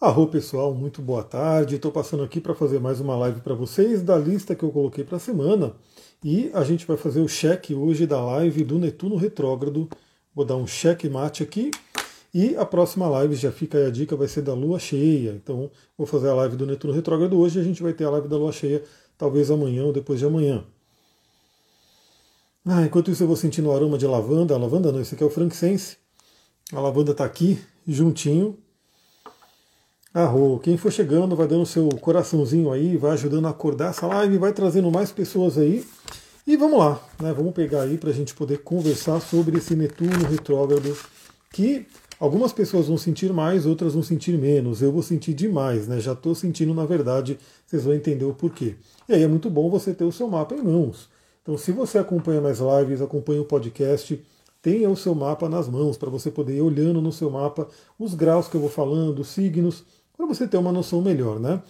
Arro pessoal, muito boa tarde. Estou passando aqui para fazer mais uma live para vocês da lista que eu coloquei para a semana. E a gente vai fazer o cheque hoje da live do Netuno Retrógrado. Vou dar um cheque mate aqui. E a próxima live, já fica aí a dica, vai ser da lua cheia. Então vou fazer a live do Netuno Retrógrado hoje e a gente vai ter a live da lua cheia talvez amanhã ou depois de amanhã. Ah, enquanto isso eu vou sentindo o aroma de lavanda. A lavanda não, esse aqui é o frankincense. A lavanda está aqui juntinho Arro, quem for chegando vai dando seu coraçãozinho aí, vai ajudando a acordar essa live, vai trazendo mais pessoas aí. E vamos lá, né? Vamos pegar aí para a gente poder conversar sobre esse Netuno retrógrado, que algumas pessoas vão sentir mais, outras vão sentir menos. Eu vou sentir demais, né? Já estou sentindo, na verdade, vocês vão entender o porquê. E aí é muito bom você ter o seu mapa em mãos. Então, se você acompanha mais lives, acompanha o podcast, tenha o seu mapa nas mãos para você poder ir olhando no seu mapa os graus que eu vou falando, os signos para você ter uma noção melhor, né?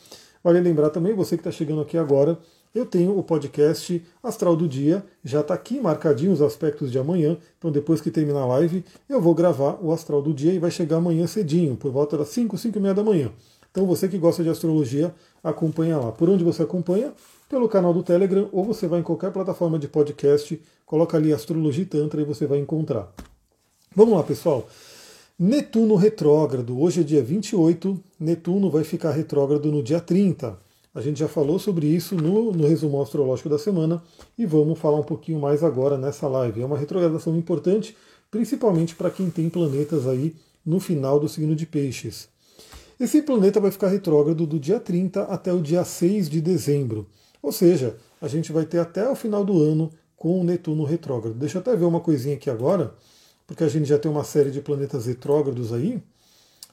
Vale lembrar também, você que está chegando aqui agora, eu tenho o podcast Astral do Dia, já está aqui marcadinho os aspectos de amanhã, então depois que terminar a live, eu vou gravar o Astral do Dia e vai chegar amanhã cedinho, por volta das 5, 5 e meia da manhã. Então você que gosta de astrologia, acompanha lá. Por onde você acompanha? Pelo canal do Telegram, ou você vai em qualquer plataforma de podcast, coloca ali Astrologia Tantra e você vai encontrar. Vamos lá, pessoal. Netuno retrógrado. Hoje é dia 28, Netuno vai ficar retrógrado no dia 30. A gente já falou sobre isso no, no resumo astrológico da semana e vamos falar um pouquinho mais agora nessa live. É uma retrogradação importante, principalmente para quem tem planetas aí no final do signo de Peixes. Esse planeta vai ficar retrógrado do dia 30 até o dia 6 de dezembro. Ou seja, a gente vai ter até o final do ano com o Netuno retrógrado. Deixa eu até ver uma coisinha aqui agora porque a gente já tem uma série de planetas retrógrados aí.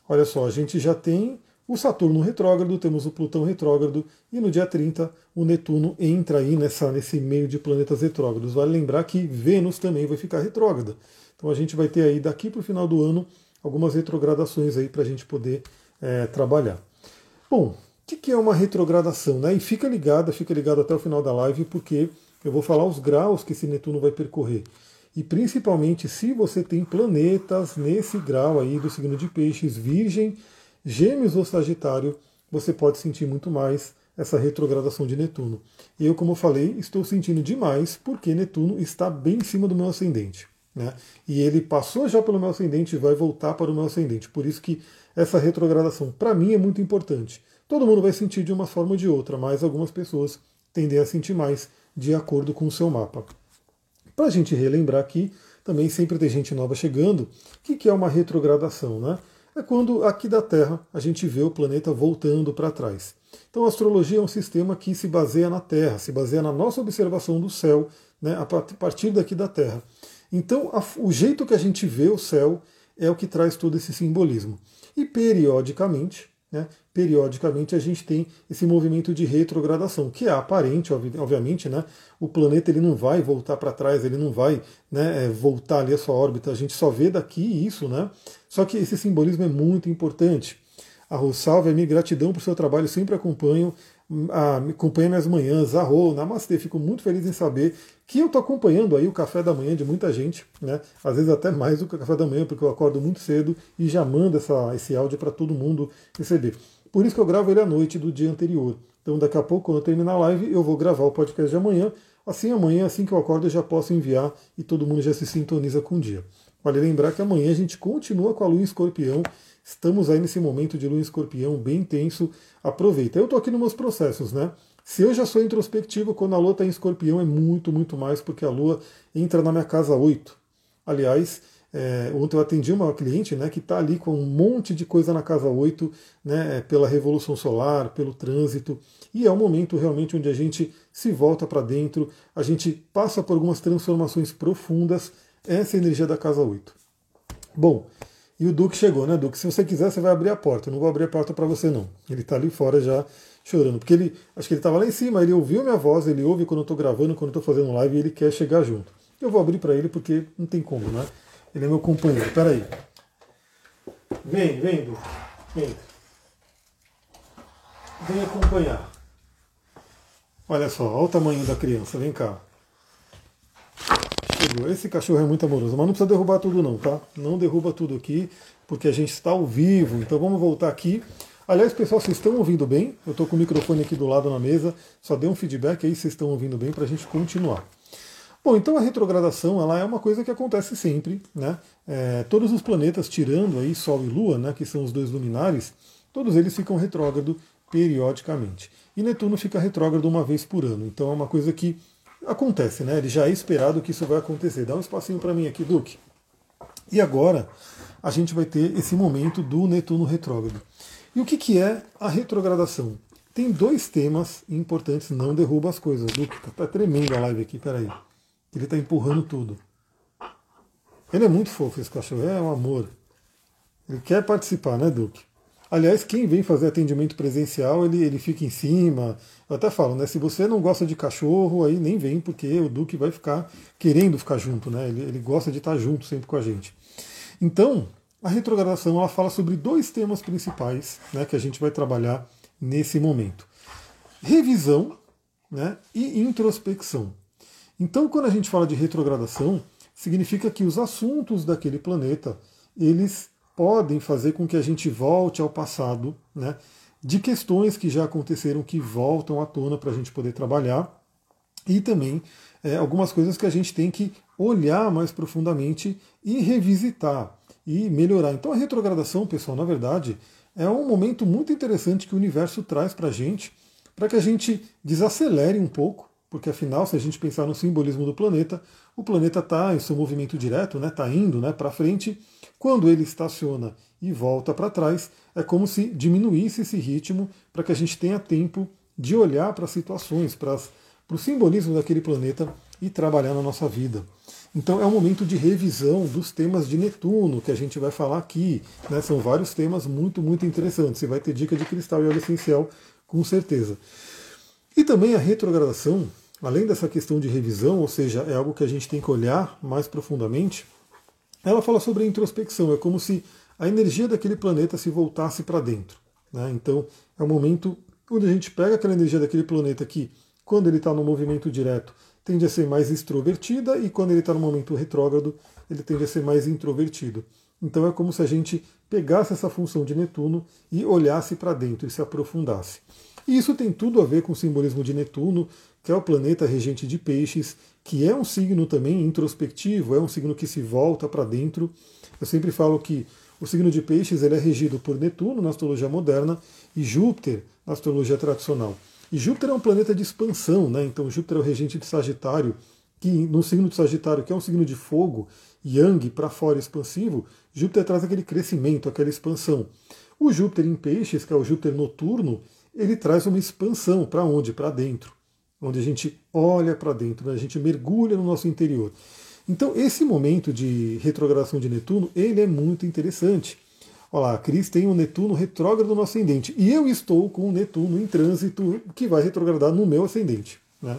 Olha só, a gente já tem o Saturno retrógrado, temos o Plutão retrógrado, e no dia 30 o Netuno entra aí nessa, nesse meio de planetas retrógrados. Vale lembrar que Vênus também vai ficar retrógrada. Então a gente vai ter aí daqui para o final do ano algumas retrogradações aí para a gente poder é, trabalhar. Bom, o que, é uma retrogradação? Né? E fica ligado, fica ligado até o final da live, porque eu vou falar os graus que esse Netuno vai percorrer. E principalmente se você tem planetas nesse grau aí do signo de peixes, virgem, gêmeos ou sagitário, você pode sentir muito mais essa retrogradação de Netuno. Eu, como falei, estou sentindo demais porque Netuno está bem em cima do meu ascendente. Né? E ele passou já pelo meu ascendente e vai voltar para o meu ascendente. Por isso que essa retrogradação, para mim, é muito importante. Todo mundo vai sentir de uma forma ou de outra, mas algumas pessoas tendem a sentir mais de acordo com o seu mapa. Para a gente relembrar aqui, também sempre tem gente nova chegando, o que, que é uma retrogradação? Né? É quando aqui da Terra a gente vê o planeta voltando para trás. Então a astrologia é um sistema que se baseia na Terra, se baseia na nossa observação do céu, né, a partir daqui da Terra. Então a, o jeito que a gente vê o céu é o que traz todo esse simbolismo. E periodicamente, né, periodicamente a gente tem esse movimento de retrogradação, que é aparente, obviamente, né? O planeta ele não vai voltar para trás, ele não vai né, é, voltar ali a sua órbita, a gente só vê daqui isso, né? Só que esse simbolismo é muito importante. A Salve, a minha gratidão por seu trabalho, sempre acompanho, a, acompanha minhas manhãs, Arro, Namastê, fico muito feliz em saber que eu estou acompanhando aí o café da manhã de muita gente, né? Às vezes até mais do que o café da manhã, porque eu acordo muito cedo e já mando essa, esse áudio para todo mundo receber. Por isso que eu gravo ele à noite do dia anterior. Então daqui a pouco, quando eu terminar a live, eu vou gravar o podcast de amanhã. Assim amanhã, assim que eu acordo, eu já posso enviar e todo mundo já se sintoniza com o dia. Vale lembrar que amanhã a gente continua com a lua em escorpião. Estamos aí nesse momento de lua em escorpião bem intenso. Aproveita. Eu estou aqui nos meus processos, né? Se eu já sou introspectivo, quando a lua está em escorpião é muito, muito mais, porque a lua entra na minha casa 8. Aliás, é, ontem eu atendi uma cliente né, que está ali com um monte de coisa na casa 8, né, é, pela revolução solar, pelo trânsito, e é um momento realmente onde a gente se volta para dentro, a gente passa por algumas transformações profundas, essa é energia da casa 8. Bom, e o Duque chegou, né, Duque? Se você quiser, você vai abrir a porta. Eu não vou abrir a porta para você, não. Ele está ali fora já chorando. Porque ele, acho que ele estava lá em cima, ele ouviu minha voz, ele ouve quando eu estou gravando, quando eu estou fazendo live, e ele quer chegar junto. Eu vou abrir para ele porque não tem como, né? Ele é meu companheiro. Peraí. Vem, vem, Du. Vem. Vem acompanhar. Olha só, olha o tamanho da criança. Vem cá. Chegou. Esse cachorro é muito amoroso, mas não precisa derrubar tudo não, tá? Não derruba tudo aqui, porque a gente está ao vivo. Então vamos voltar aqui. Aliás, pessoal, vocês estão ouvindo bem? Eu estou com o microfone aqui do lado na mesa, só dê um feedback aí, vocês estão ouvindo bem para a gente continuar. Bom, então a retrogradação ela é uma coisa que acontece sempre, né? É, todos os planetas, tirando aí Sol e Lua, né, que são os dois luminares, todos eles ficam retrógrado periodicamente. E Netuno fica retrógrado uma vez por ano. Então é uma coisa que acontece, né? Ele já é esperado que isso vai acontecer. Dá um espacinho para mim aqui, Duque. E agora a gente vai ter esse momento do Netuno retrógrado. E o que, que é a retrogradação? Tem dois temas importantes, não derruba as coisas. Duque, tá, tá tremendo a live aqui, peraí. Ele tá empurrando tudo. Ele é muito fofo, esse cachorro, é um amor. Ele quer participar, né, Duque? Aliás, quem vem fazer atendimento presencial, ele, ele fica em cima. Eu até falo, né? Se você não gosta de cachorro, aí nem vem, porque o Duque vai ficar querendo ficar junto, né? Ele, ele gosta de estar junto sempre com a gente. Então, a retrogradação ela fala sobre dois temas principais né, que a gente vai trabalhar nesse momento: revisão né, e introspecção. Então, quando a gente fala de retrogradação, significa que os assuntos daquele planeta eles podem fazer com que a gente volte ao passado, né, de questões que já aconteceram que voltam à tona para a gente poder trabalhar e também é, algumas coisas que a gente tem que olhar mais profundamente e revisitar e melhorar. Então a retrogradação, pessoal, na verdade, é um momento muito interessante que o universo traz para a gente, para que a gente desacelere um pouco, porque afinal, se a gente pensar no simbolismo do planeta, o planeta está em seu movimento direto, está né, tá indo né, para frente. Quando ele estaciona e volta para trás, é como se diminuísse esse ritmo para que a gente tenha tempo de olhar para as situações, para o simbolismo daquele planeta e trabalhar na nossa vida. Então é um momento de revisão dos temas de Netuno que a gente vai falar aqui. Né? São vários temas muito, muito interessantes. Você vai ter dica de cristal e óleo essencial, com certeza. E também a retrogradação, além dessa questão de revisão, ou seja, é algo que a gente tem que olhar mais profundamente, ela fala sobre a introspecção. É como se a energia daquele planeta se voltasse para dentro. Né? Então é um momento onde a gente pega aquela energia daquele planeta que, quando ele está no movimento direto, tende a ser mais extrovertida e quando ele está no momento retrógrado, ele tende a ser mais introvertido. Então é como se a gente pegasse essa função de Netuno e olhasse para dentro e se aprofundasse. E isso tem tudo a ver com o simbolismo de Netuno, que é o planeta regente de peixes, que é um signo também introspectivo, é um signo que se volta para dentro. Eu sempre falo que o signo de peixes ele é regido por Netuno na astrologia moderna e Júpiter na astrologia tradicional. E Júpiter é um planeta de expansão, né? Então Júpiter é o regente de Sagitário, que no signo de Sagitário, que é um signo de fogo, Yang para fora expansivo, Júpiter traz aquele crescimento, aquela expansão. O Júpiter em Peixes, que é o Júpiter noturno, ele traz uma expansão para onde? Para dentro, onde a gente olha para dentro, né? a gente mergulha no nosso interior. Então esse momento de retrogradação de Netuno, ele é muito interessante. Olha lá, Cris tem um Netuno retrógrado no ascendente. E eu estou com o Netuno em trânsito que vai retrogradar no meu ascendente. Né?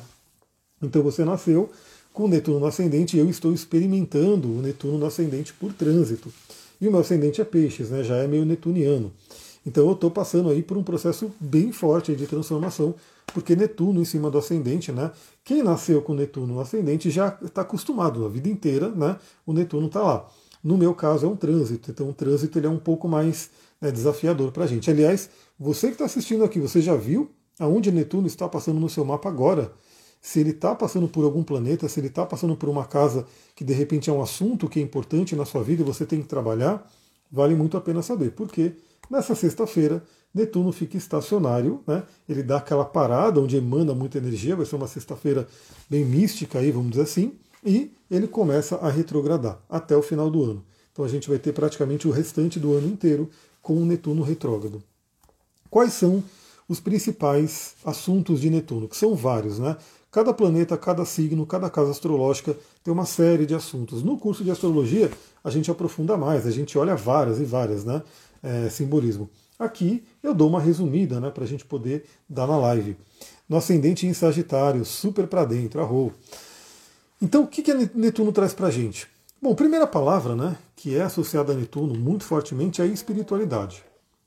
Então você nasceu com o Netuno no ascendente e eu estou experimentando o Netuno no ascendente por trânsito. E o meu ascendente é peixes, né? já é meio netuniano. Então eu estou passando aí por um processo bem forte de transformação, porque Netuno em cima do ascendente, né? Quem nasceu com Netuno no ascendente já está acostumado a vida inteira, né? O Netuno está lá. No meu caso é um trânsito, então o trânsito ele é um pouco mais né, desafiador para a gente. Aliás, você que está assistindo aqui, você já viu aonde Netuno está passando no seu mapa agora? Se ele está passando por algum planeta, se ele está passando por uma casa que de repente é um assunto que é importante na sua vida e você tem que trabalhar, vale muito a pena saber. Porque nessa sexta-feira, Netuno fica estacionário, né? ele dá aquela parada onde emana muita energia, vai ser uma sexta-feira bem mística aí, vamos dizer assim e ele começa a retrogradar até o final do ano. Então a gente vai ter praticamente o restante do ano inteiro com o Netuno retrógrado. Quais são os principais assuntos de Netuno? Que são vários, né? Cada planeta, cada signo, cada casa astrológica tem uma série de assuntos. No curso de astrologia, a gente aprofunda mais, a gente olha várias e várias, né? É, simbolismo. Aqui eu dou uma resumida, né? Para a gente poder dar na live. No ascendente em Sagitário, super para dentro, arroz. Então, o que, que Netuno traz para a gente? Bom, primeira palavra, né, que é associada a Netuno muito fortemente é a espiritualidade.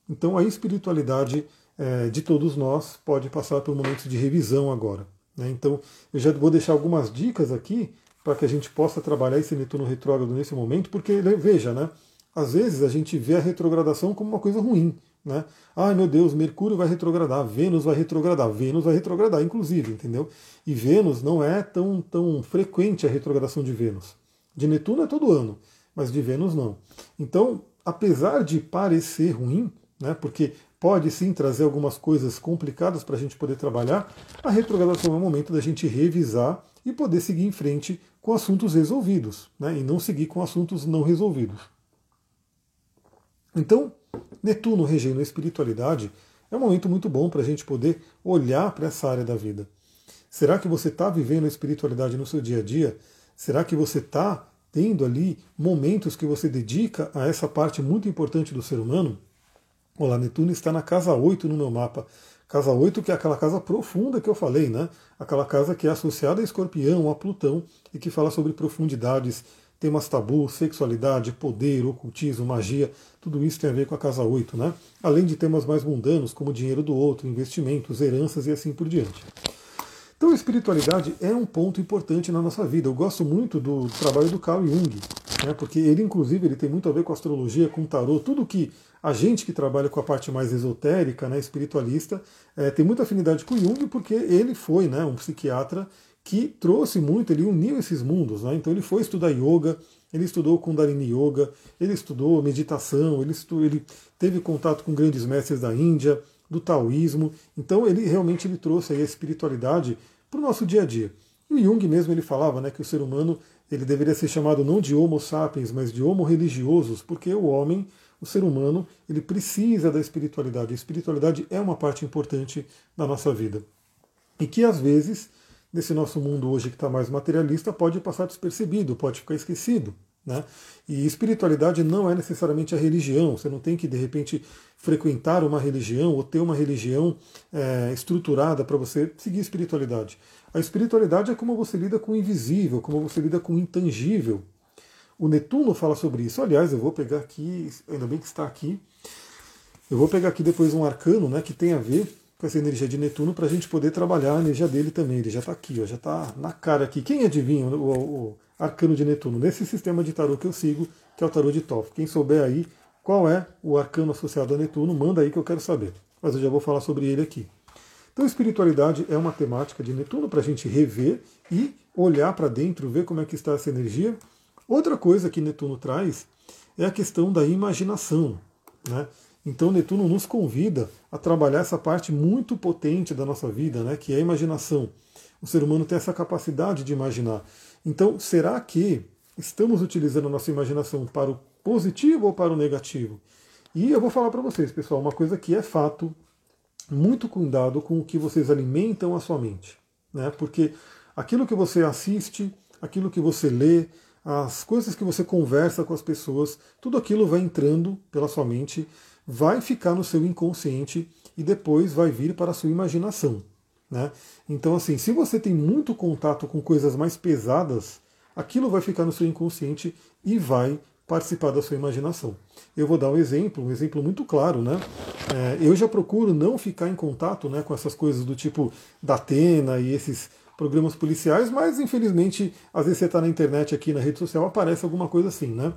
Então, a espiritualidade é, de todos nós pode passar por momentos de revisão agora. Né? Então, eu já vou deixar algumas dicas aqui para que a gente possa trabalhar esse Netuno retrógrado nesse momento, porque veja, né, às vezes a gente vê a retrogradação como uma coisa ruim, Né? Ai meu Deus, Mercúrio vai retrogradar, Vênus vai retrogradar, Vênus vai retrogradar, inclusive, entendeu? E Vênus não é tão, tão frequente a retrogradação de Vênus. De Netuno é todo ano, mas de Vênus não. Então, apesar de parecer ruim, né, porque pode sim trazer algumas coisas complicadas para a gente poder trabalhar, a retrogradação é o momento da gente revisar e poder seguir em frente com assuntos resolvidos, né, e não seguir com assuntos não resolvidos. Então, Netuno regendo a espiritualidade é um momento muito bom para a gente poder olhar para essa área da vida. Será que você está vivendo a espiritualidade no seu dia a dia? Será que você está tendo ali momentos que você dedica a essa parte muito importante do ser humano? Olá, Netuno está na casa 8 no meu mapa. Casa 8, que é aquela casa profunda que eu falei, né? Aquela casa que é associada a escorpião, a Plutão, e que fala sobre profundidades, temas tabu, sexualidade, poder, ocultismo, magia, tudo isso tem a ver com a casa 8, né? Além de temas mais mundanos, como dinheiro do outro, investimentos, heranças e assim por diante. Então a espiritualidade é um ponto importante na nossa vida. Eu gosto muito do trabalho do Carl Jung, né, porque ele, inclusive, ele tem muito a ver com astrologia, com tarô, tudo que a gente que trabalha com a parte mais esotérica, né, espiritualista, é, tem muita afinidade com Jung, porque ele foi né, um psiquiatra que trouxe muito, ele uniu esses mundos. Né? Então ele foi estudar yoga, ele estudou Kundalini Yoga, ele estudou meditação, ele, estudou, ele teve contato com grandes mestres da Índia, do taoísmo. Então ele realmente ele trouxe a espiritualidade para o nosso dia a dia. E Jung mesmo ele falava né, que o ser humano ele deveria ser chamado não de Homo sapiens, mas de Homo religiosos, porque o homem, o ser humano, ele precisa da espiritualidade. A espiritualidade é uma parte importante da nossa vida. E que às vezes, nesse nosso mundo hoje que está mais materialista, pode passar despercebido, pode ficar esquecido. Né? E espiritualidade não é necessariamente a religião, você não tem que de repente frequentar uma religião ou ter uma religião é, estruturada para você seguir espiritualidade. A espiritualidade é como você lida com o invisível, como você lida com o intangível. O Netuno fala sobre isso. Aliás, eu vou pegar aqui, ainda bem que está aqui, eu vou pegar aqui depois um arcano né, que tem a ver com essa energia de Netuno para a gente poder trabalhar a energia dele também. Ele já está aqui, ó, já está na cara aqui. Quem adivinha o, o, o, arcano de Netuno? Nesse sistema de tarô que eu sigo, que é o tarô de Toff. Quem souber aí qual é o arcano associado a Netuno, manda aí que eu quero saber. Mas eu já vou falar sobre ele aqui. Então, espiritualidade é uma temática de Netuno para a gente rever e olhar para dentro, ver como é que está essa energia. Outra coisa que Netuno traz é a questão da imaginação. Né? Então Netuno nos convida a trabalhar essa parte muito potente da nossa vida, né, que é a imaginação. O ser humano tem essa capacidade de imaginar. Então, será que estamos utilizando a nossa imaginação para o positivo ou para o negativo? E eu vou falar para vocês, pessoal, uma coisa que é fato, muito cuidado com o que vocês alimentam a sua mente. Né? Porque aquilo que você assiste, aquilo que você lê, as coisas que você conversa com as pessoas, tudo aquilo vai entrando pela sua mente vai ficar no seu inconsciente e depois vai vir para a sua imaginação. Né? Então, assim, se você tem muito contato com coisas mais pesadas, aquilo vai ficar no seu inconsciente e vai participar da sua imaginação. Eu vou dar um exemplo, um exemplo muito claro, né? É, eu já procuro não ficar em contato né, com essas coisas do tipo da Atena e esses programas policiais, mas infelizmente, às vezes você está na internet aqui na rede social, aparece alguma coisa assim, né?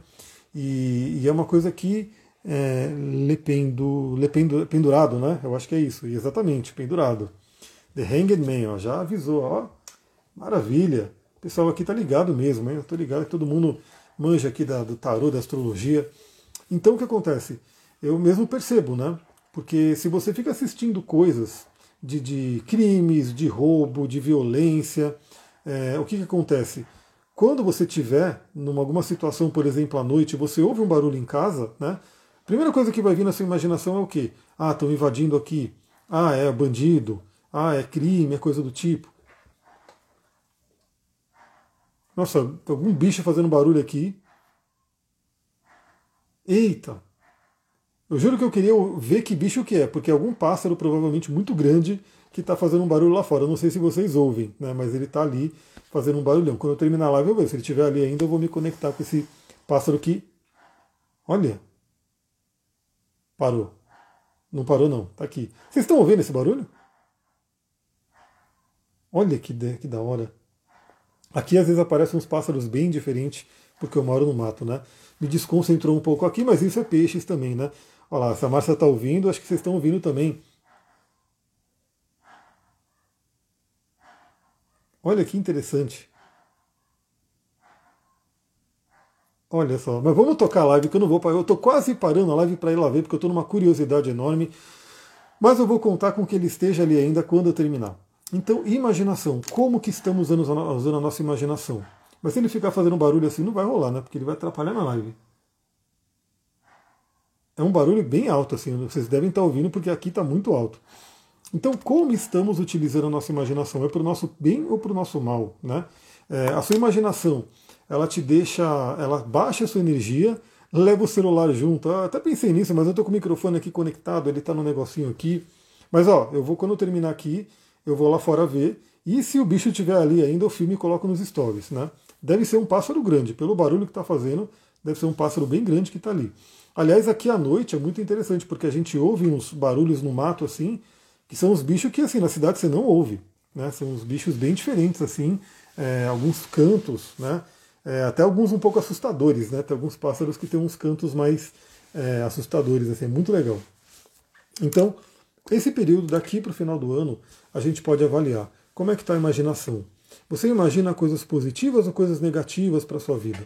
E, e é uma coisa que é, lependo, lependo, pendurado, né? Eu acho que é isso, exatamente, pendurado. The Hanged Man, ó, já avisou, ó, maravilha. O pessoal aqui tá ligado mesmo, hein? Eu tô ligado que todo mundo manja aqui da, do tarô, da astrologia. Então o que acontece? Eu mesmo percebo, né? Porque se você fica assistindo coisas de, de crimes, de roubo, de violência, é, o que, que acontece? Quando você tiver numa alguma situação, por exemplo, à noite, você ouve um barulho em casa, né? Primeira coisa que vai vir na sua imaginação é o quê? Ah, estão invadindo aqui. Ah, é bandido. Ah, é crime, é coisa do tipo. Nossa, algum bicho fazendo barulho aqui. Eita! Eu juro que eu queria ver que bicho que é, porque é algum pássaro, provavelmente muito grande, que está fazendo um barulho lá fora. Eu não sei se vocês ouvem, né, mas ele está ali fazendo um barulhão. Quando eu terminar a live, eu vejo. Se ele estiver ali ainda, eu vou me conectar com esse pássaro que. Olha, Parou. Não parou, não. Tá aqui. Vocês estão ouvindo esse barulho? Olha que, de, que da hora. Aqui às vezes aparecem uns pássaros bem diferentes, porque eu moro no mato, né? Me desconcentrou um pouco aqui, mas isso é peixes também, né? Olha lá, se a Márcia está ouvindo, acho que vocês estão ouvindo também. Olha que interessante. Olha só, mas vamos tocar a live que eu não vou parar. Eu estou quase parando a live para ir lá ver, porque eu estou numa curiosidade enorme. Mas eu vou contar com que ele esteja ali ainda quando eu terminar. Então, imaginação. Como que estamos usando, usando a nossa imaginação? Mas se ele ficar fazendo barulho assim, não vai rolar, né? Porque ele vai atrapalhar na live. É um barulho bem alto, assim. Vocês devem estar ouvindo, porque aqui está muito alto. Então, como estamos utilizando a nossa imaginação? É para o nosso bem ou para o nosso mal? Né? É, a sua imaginação, ela te deixa, ela baixa a sua energia, leva o celular junto. Até pensei nisso, mas eu estou com o microfone aqui conectado, ele está no negocinho aqui. Mas ó, eu vou quando eu terminar aqui, eu vou lá fora ver. E se o bicho estiver ali ainda, eu filme e coloco nos stories, né? Deve ser um pássaro grande, pelo barulho que está fazendo, deve ser um pássaro bem grande que está ali. Aliás, aqui à noite é muito interessante, porque a gente ouve uns barulhos no mato assim, que são os bichos que assim na cidade você não ouve. Né? São uns bichos bem diferentes, assim, é, alguns cantos, né? É, até alguns um pouco assustadores, né? Tem alguns pássaros que têm uns cantos mais é, assustadores, assim, é muito legal. Então, esse período daqui para o final do ano, a gente pode avaliar como é que está a imaginação. Você imagina coisas positivas ou coisas negativas para a sua vida?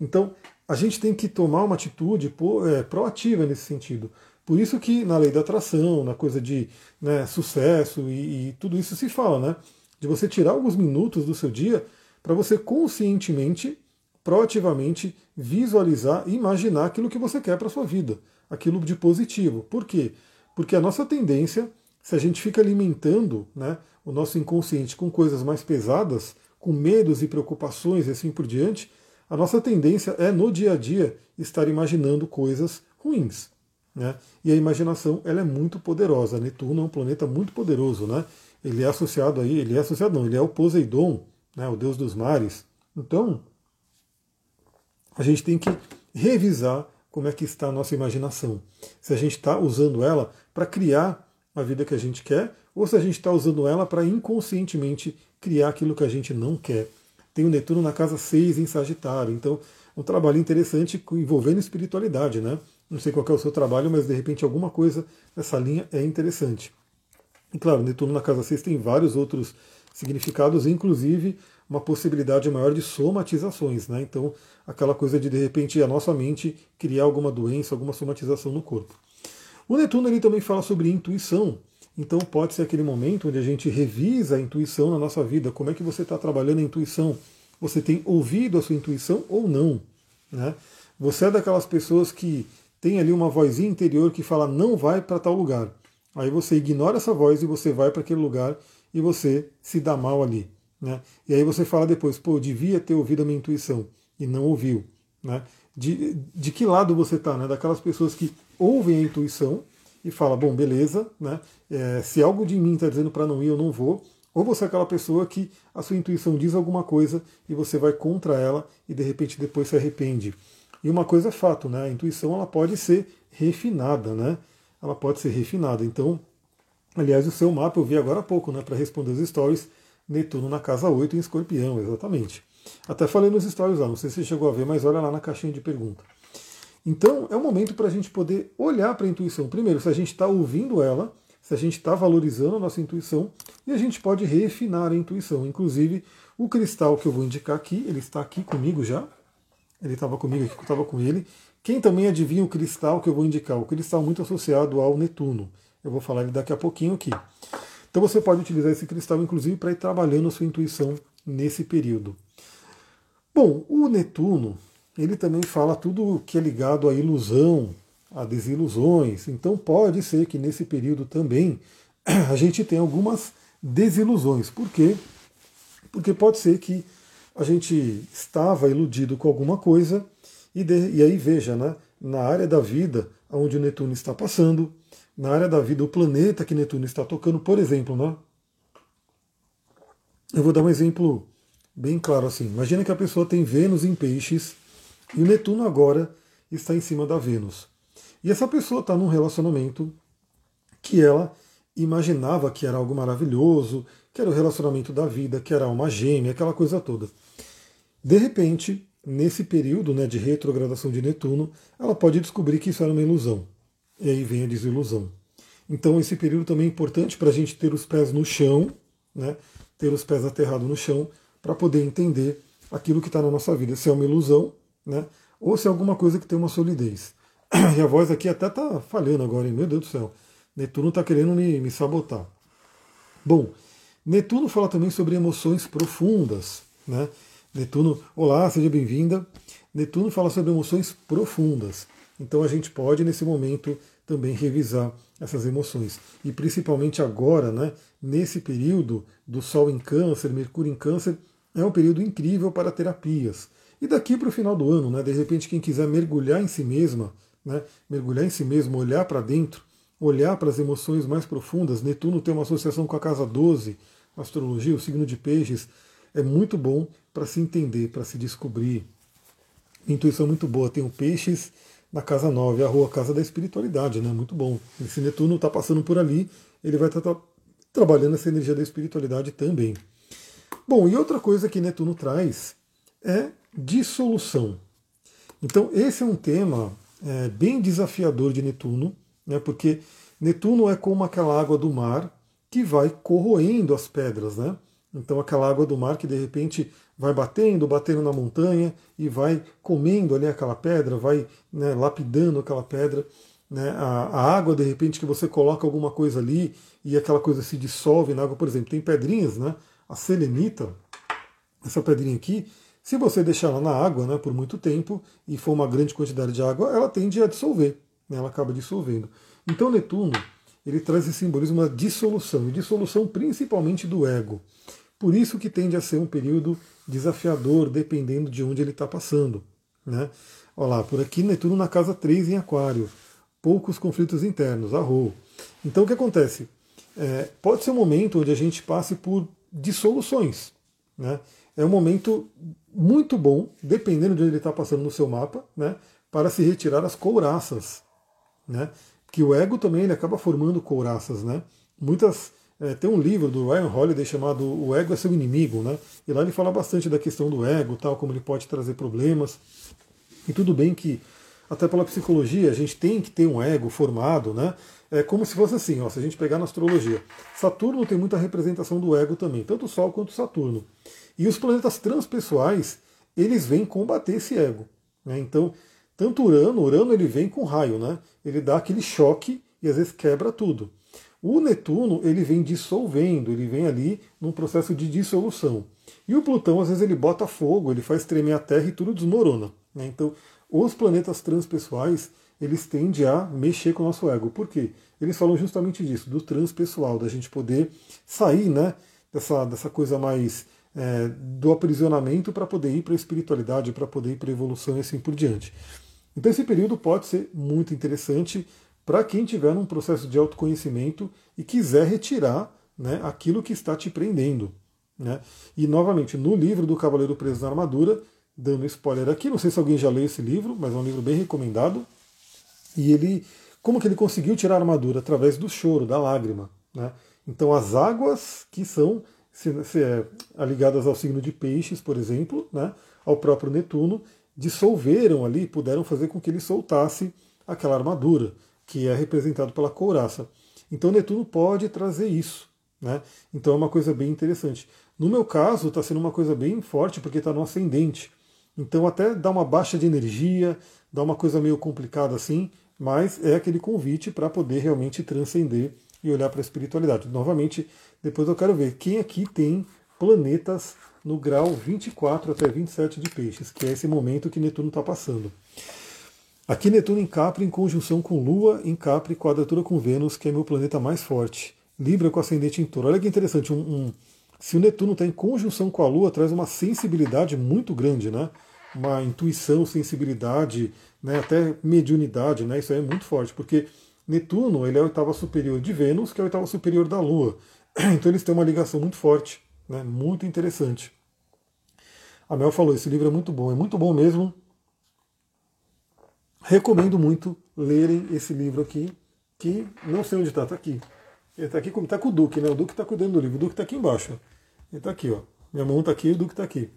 Então, a gente tem que tomar uma atitude é, proativa nesse sentido. Por isso que na lei da atração, na coisa de né, sucesso e, e, tudo isso se fala, né? De você tirar alguns minutos do seu dia para você conscientemente, proativamente visualizar e imaginar aquilo que você quer para sua vida, aquilo de positivo. Por quê? Porque a nossa tendência, se a gente fica alimentando né, o nosso inconsciente com coisas mais pesadas, com medos e preocupações e assim por diante, a nossa tendência é no dia a dia estar imaginando coisas ruins. Né? E a imaginação ela é muito poderosa. Netuno é um planeta muito poderoso. Né? Ele é associado aí, ele é associado não, ele é o Poseidon, né, o deus dos mares. Então, a gente tem que revisar como é que está a nossa imaginação. Se a gente está usando ela para criar a vida que a gente quer, ou se a gente está usando ela para inconscientemente criar aquilo que a gente não quer. Tem o Netuno na casa 6 em Sagitário, então um trabalho interessante envolvendo espiritualidade, né? Não sei qual é o seu trabalho, mas de repente alguma coisa nessa linha é interessante. E claro, Netuno na casa 6 tem vários outros significados, inclusive uma possibilidade maior de somatizações, né? Então, aquela coisa de de repente a nossa mente criar alguma doença, alguma somatização no corpo. O Netuno ele também fala sobre intuição. Então pode ser aquele momento onde a gente revisa a intuição na nossa vida. Como é que você está trabalhando a intuição? Você tem ouvido a sua intuição ou não? Né? Você é daquelas pessoas que tem ali uma vozinha interior que fala não vai para tal lugar. Aí você ignora essa voz e você vai para aquele lugar e você se dá mal ali. Né? E aí você fala depois, pô, devia ter ouvido a minha intuição e não ouviu. Né? De, de que lado você está? Né? Daquelas pessoas que ouvem a intuição e falam, bom, beleza, né? É, se algo de mim está dizendo para não ir, eu não vou. Ou você é aquela pessoa que a sua intuição diz alguma coisa e você vai contra ela e de repente depois se arrepende. E uma coisa é fato, né? A intuição ela pode ser refinada, né? Ela pode ser refinada. Então, aliás, o seu mapa eu vi agora há pouco, né? Para responder os stories, Netuno na casa 8 em escorpião, exatamente. Até falei nos stories lá, não sei se você chegou a ver, mas olha lá na caixinha de pergunta. Então, é um momento para a gente poder olhar para a intuição. Primeiro, se a gente está ouvindo ela, se a gente está valorizando a nossa intuição, e a gente pode refinar a intuição. Inclusive, o cristal que eu vou indicar aqui, ele está aqui comigo já, ele estava comigo aqui, eu estava com ele. Quem também adivinha o cristal que eu vou indicar? O cristal muito associado ao Netuno. Eu vou falar ele daqui a pouquinho aqui. Então você pode utilizar esse cristal, inclusive, para ir trabalhando a sua intuição nesse período. Bom, o Netuno, ele também fala tudo que é ligado à ilusão, a desilusões. Então pode ser que nesse período também a gente tenha algumas desilusões. Por quê? Porque pode ser que a gente estava iludido com alguma coisa, e, de, e aí veja, né, na área da vida onde o Netuno está passando, na área da vida, o planeta que Netuno está tocando, por exemplo, né? Eu vou dar um exemplo bem claro assim. Imagina que a pessoa tem Vênus em peixes e o Netuno agora está em cima da Vênus. E essa pessoa está num relacionamento que ela imaginava que era algo maravilhoso, que era o relacionamento da vida, que era uma gêmea, aquela coisa toda. De repente, nesse período né, de retrogradação de Netuno, ela pode descobrir que isso era uma ilusão. E aí vem a desilusão. Então esse período também é importante para a gente ter os pés no chão, né? ter os pés aterrados no chão, para poder entender aquilo que está na nossa vida, se é uma ilusão, né? ou se é alguma coisa que tem uma solidez. E a voz aqui até está falhando agora, hein? meu Deus do céu. Netuno está querendo me, me sabotar. Bom, Netuno fala também sobre emoções profundas. Né? Netuno, olá, seja bem-vinda. Netuno fala sobre emoções profundas. Então a gente pode, nesse momento, também revisar essas emoções. E principalmente agora, né, nesse período do Sol em Câncer, Mercúrio em Câncer, é um período incrível para terapias. E daqui para o final do ano, né, de repente, quem quiser mergulhar em si mesma, né, mergulhar em si mesmo, olhar para dentro, olhar para as emoções mais profundas. Netuno tem uma associação com a casa 12, astrologia, o signo de peixes, é muito bom para se entender, para se descobrir. Intuição muito boa. Tem o peixes na casa 9, a rua Casa da Espiritualidade, né? Muito bom. Esse Netuno está passando por ali, ele vai estar tá, tá trabalhando essa energia da espiritualidade também. Bom, e outra coisa que Netuno traz é dissolução. Então, esse é um tema é, bem desafiador de Netuno, né? porque Netuno é como aquela água do mar que vai corroendo as pedras, né? Então aquela água do mar que de repente vai batendo, batendo na montanha e vai comendo ali aquela pedra, vai né, lapidando aquela pedra. Né? A, a, água, de repente, que você coloca alguma coisa ali e aquela coisa se dissolve na água, por exemplo, tem pedrinhas, né? A selenita, essa pedrinha aqui, se você deixar ela na água né, por muito tempo e for uma grande quantidade de água, ela tende a dissolver, né, ela acaba dissolvendo. Então Netuno ele traz esse simbolismo da dissolução, e dissolução principalmente do ego. Por isso que tende a ser um período desafiador, dependendo de onde ele está passando. Né? Olha lá, por aqui Netuno na casa 3 em Aquário. Poucos conflitos internos, arro. Então o que acontece? É, pode ser um momento onde a gente passe por dissoluções. Né? É um momento muito bom, dependendo de onde ele está passando no seu mapa, né? para se retirar as couraças. Né? que o ego também ele acaba formando couraças, né? Muitas é, tem um livro do Ryan Holiday chamado O Ego é seu inimigo, né? E lá ele fala bastante da questão do ego, tal, como ele pode trazer problemas. E tudo bem que até pela psicologia a gente tem que ter um ego formado, né? É como se fosse assim, ó, se a gente pegar na astrologia, Saturno tem muita representação do ego também, tanto o Sol quanto o Saturno. E os planetas transpessoais, eles vêm combater esse ego. Né? Então, tanto Urano, Urano ele vem com raio, né? Ele dá aquele choque e às vezes quebra tudo. O Netuno ele vem dissolvendo, ele vem ali num processo de dissolução. E o Plutão às vezes ele bota fogo, ele faz tremer a Terra e tudo desmorona. Né? Então, os planetas transpessoais eles tendem a mexer com o nosso ego. Por quê? Eles falam justamente disso, do transpessoal, da gente poder sair, né, dessa, dessa coisa mais é, do aprisionamento para poder ir para a espiritualidade, para poder ir para a evolução e assim por diante. Então esse período pode ser muito interessante para quem tiver num processo de autoconhecimento e quiser retirar né, aquilo que está te prendendo. Né? E novamente, no livro do Cavaleiro Preso na Armadura, dando spoiler aqui, não sei se alguém já leu esse livro, mas é um livro bem recomendado. E ele, como que ele conseguiu tirar a armadura? Através do choro, da lágrima. Né? Então as águas que são se, se é, ligadas ao signo de peixes, por exemplo, né, ao próprio Netuno, dissolveram ali, puderam fazer com que ele soltasse aquela armadura, que é representado pela couraça. Então Netuno pode trazer isso. Né? Então é uma coisa bem interessante. No meu caso, está sendo uma coisa bem forte, porque está no ascendente. Então até dá uma baixa de energia, dá uma coisa meio complicada assim, mas é aquele convite para poder realmente transcender e olhar para a espiritualidade. Novamente, depois eu quero ver quem aqui tem planetas no grau 24 até 27 de peixes, que é esse momento que Netuno está passando. Aqui Netuno em Capri em conjunção com Lua em Capri, quadratura com Vênus, que é meu planeta mais forte. Libra com ascendente em touro. Olha que interessante, um, um, se o Netuno está em conjunção com a Lua, traz uma sensibilidade muito grande, né? Uma intuição, sensibilidade, né? até mediunidade, né? Isso aí é muito forte, porque Netuno ele é a oitava superior de Vênus, que é a oitava superior da Lua. Então eles têm uma ligação muito forte, né? muito interessante. A Mel falou: esse livro é muito bom, é muito bom mesmo. Recomendo muito lerem esse livro aqui, que não sei onde está, está aqui. Ele está aqui como está com o Duque, né? O Duque está cuidando do livro. O Duque está aqui embaixo. Ele está aqui, ó. Minha mão está aqui e o Duque está aqui.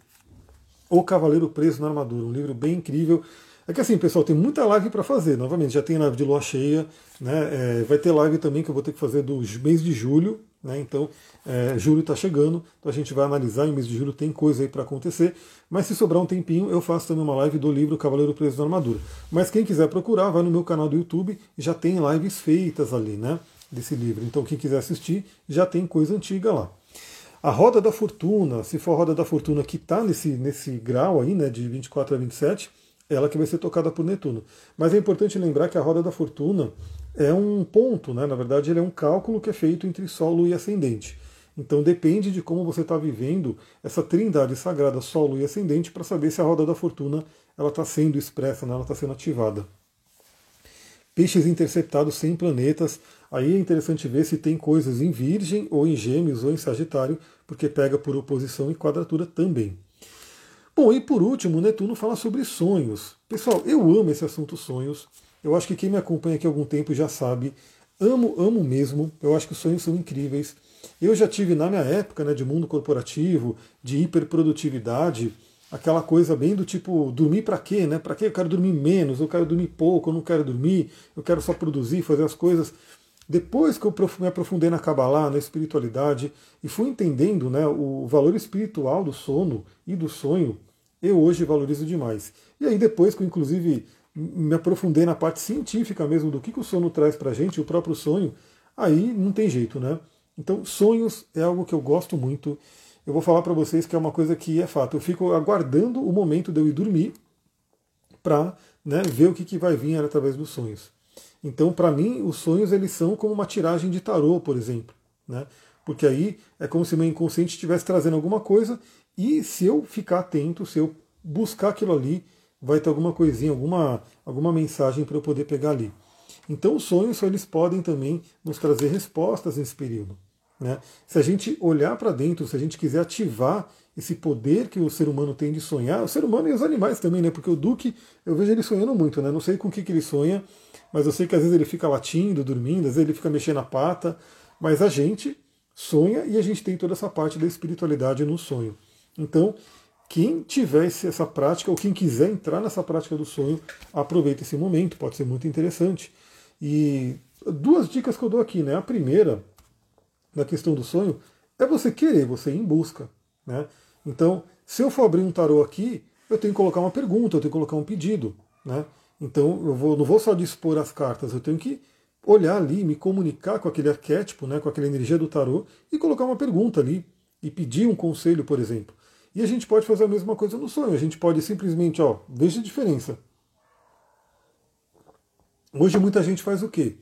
O Cavaleiro Preso na Armadura, um livro bem incrível. É que assim, pessoal, tem muita live para fazer. Novamente, já tem live de lua cheia, né? É, vai ter live também que eu vou ter que fazer do mês de julho, né? Então, é, julho está chegando, então a gente vai analisar. Em mês de julho tem coisa aí para acontecer. Mas se sobrar um tempinho, eu faço também uma live do livro Cavaleiro Preso na Armadura. Mas quem quiser procurar, vai no meu canal do YouTube, já tem lives feitas ali, né? Desse livro. Então, quem quiser assistir, já tem coisa antiga lá. A roda da fortuna, se for a roda da fortuna que está nesse, nesse grau aí, né, de 24 a 27, é ela que vai ser tocada por Netuno. Mas é importante lembrar que a roda da fortuna é um ponto, né? na verdade, ele é um cálculo que é feito entre Sol e Ascendente. Então depende de como você está vivendo essa trindade sagrada Sol e Ascendente para saber se a roda da fortuna ela está sendo expressa, né? ela está sendo ativada. Peixes interceptados sem planetas. Aí é interessante ver se tem coisas em Virgem, ou em Gêmeos, ou em Sagitário, porque pega por oposição e quadratura também. Bom, e por último, Netuno fala sobre sonhos. Pessoal, eu amo esse assunto sonhos. Eu acho que quem me acompanha aqui há algum tempo já sabe. Amo, amo mesmo. Eu acho que os sonhos são incríveis. Eu já tive na minha época né, de mundo corporativo, de hiperprodutividade, aquela coisa bem do tipo, dormir para quê, né? Para quê? Eu quero dormir menos, eu quero dormir pouco, eu não quero dormir, eu quero só produzir, fazer as coisas. Depois que eu me aprofundei na Kabbalah, na espiritualidade, e fui entendendo né, o valor espiritual do sono e do sonho, eu hoje valorizo demais. E aí depois que eu inclusive me aprofundei na parte científica mesmo do que, que o sono traz para a gente, o próprio sonho, aí não tem jeito, né? Então sonhos é algo que eu gosto muito eu vou falar para vocês que é uma coisa que é fato. Eu fico aguardando o momento de eu ir dormir para né, ver o que, que vai vir através dos sonhos. Então, para mim, os sonhos eles são como uma tiragem de tarô, por exemplo. Né? Porque aí é como se meu inconsciente estivesse trazendo alguma coisa e se eu ficar atento, se eu buscar aquilo ali, vai ter alguma coisinha, alguma, alguma mensagem para eu poder pegar ali. Então, os sonhos eles podem também nos trazer respostas nesse período. Né? Se a gente olhar para dentro, se a gente quiser ativar esse poder que o ser humano tem de sonhar, o ser humano e os animais também, né? Porque o Duque, eu vejo ele sonhando muito, né? Não sei com o que, que ele sonha, mas eu sei que às vezes ele fica latindo, dormindo, às vezes ele fica mexendo a pata, mas a gente sonha e a gente tem toda essa parte da espiritualidade no sonho. Então, quem tiver essa prática, ou quem quiser entrar nessa prática do sonho, aproveita esse momento, pode ser muito interessante. E duas dicas que eu dou aqui, né? A primeira na questão do sonho é você querer, você ir em busca. Né? Então, se eu for abrir um tarô aqui, eu tenho que colocar uma pergunta, eu tenho que colocar um pedido. Né? Então, eu vou, não vou só dispor as cartas, eu tenho que olhar ali, me comunicar com aquele arquétipo, né, com aquela energia do tarô e colocar uma pergunta ali e pedir um conselho, por exemplo. E a gente pode fazer a mesma coisa no sonho. A gente pode simplesmente, ó, veja a diferença. Hoje muita gente faz o quê?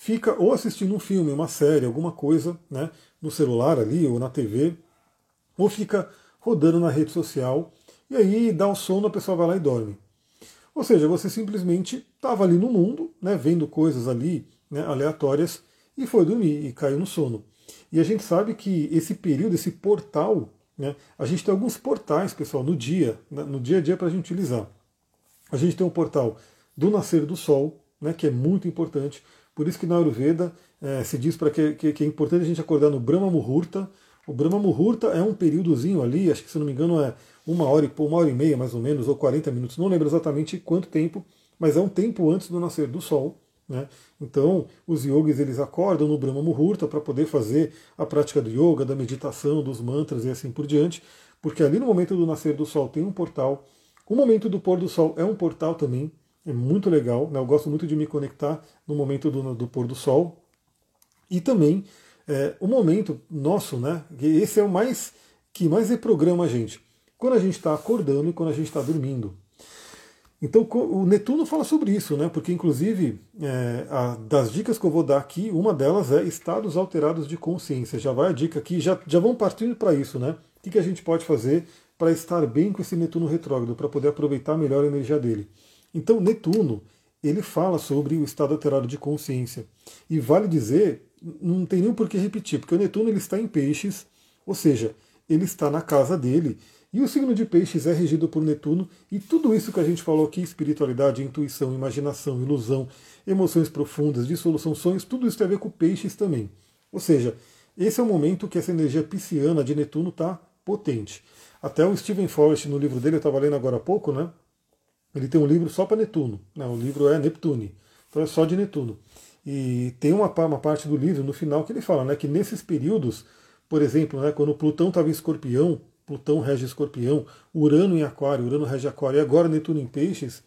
fica ou assistindo um filme, uma série, alguma coisa, né, no celular ali ou na TV, ou fica rodando na rede social, e aí dá o sono, a pessoa vai lá e dorme. Ou seja, você simplesmente estava ali no mundo, né, vendo coisas ali né, aleatórias, e foi dormir e caiu no sono. E a gente sabe que esse período, esse portal, né, a gente tem alguns portais, pessoal, no dia, né, no dia a dia para a gente utilizar. A gente tem o portal do nascer do sol, né, que é muito importante. Por isso que na Ayurveda é, se diz para que, que, que, é importante a gente acordar no Brahma Muhurta. O Brahma Muhurta é um períodozinho ali, acho que se não me engano é uma hora, e, uma hora e meia mais ou menos, ou 40 minutos, não lembro exatamente quanto tempo, mas é um tempo antes do nascer do sol. Né? Então, os yogis eles acordam no Brahma Muhurta para poder fazer a prática do yoga, da meditação, dos mantras e assim por diante, porque ali no momento do nascer do sol tem um portal. O momento do pôr do sol é um portal também, é muito legal, né? eu gosto muito de me conectar no momento do, do pôr do sol. E também é, o momento nosso, né? Esse é o mais que mais reprograma a gente. Quando a gente está acordando e quando a gente está dormindo. Então o Netuno fala sobre isso, né? Porque inclusive é, a, das dicas que eu vou dar aqui, uma delas é estados alterados de consciência. Já vai a dica aqui, já, já vão partindo para isso, né? O que, que a gente pode fazer para estar bem com esse Netuno retrógrado, para poder aproveitar melhor a energia dele? Então, Netuno, ele fala sobre o estado alterado de consciência. E vale dizer, não tem nem por que repetir, porque o Netuno ele está em peixes, ou seja, ele está na casa dele. E o signo de peixes é regido por Netuno, e tudo isso que a gente falou aqui, espiritualidade, intuição, imaginação, ilusão, emoções profundas, dissolução, sonhos, tudo isso tem a ver com peixes também. Ou seja, esse é o momento que essa energia pisciana de Netuno está potente. Até o Stephen Forrest, no livro dele, eu estava lendo agora há pouco, né? ele tem um livro só para Netuno. Né? O livro é Neptune, então é só de Netuno. E tem uma, uma parte do livro no final que ele fala né, que nesses períodos, por exemplo, né, quando Plutão estava em escorpião, Plutão rege escorpião, Urano em aquário, Urano rege aquário e agora Netuno em peixes,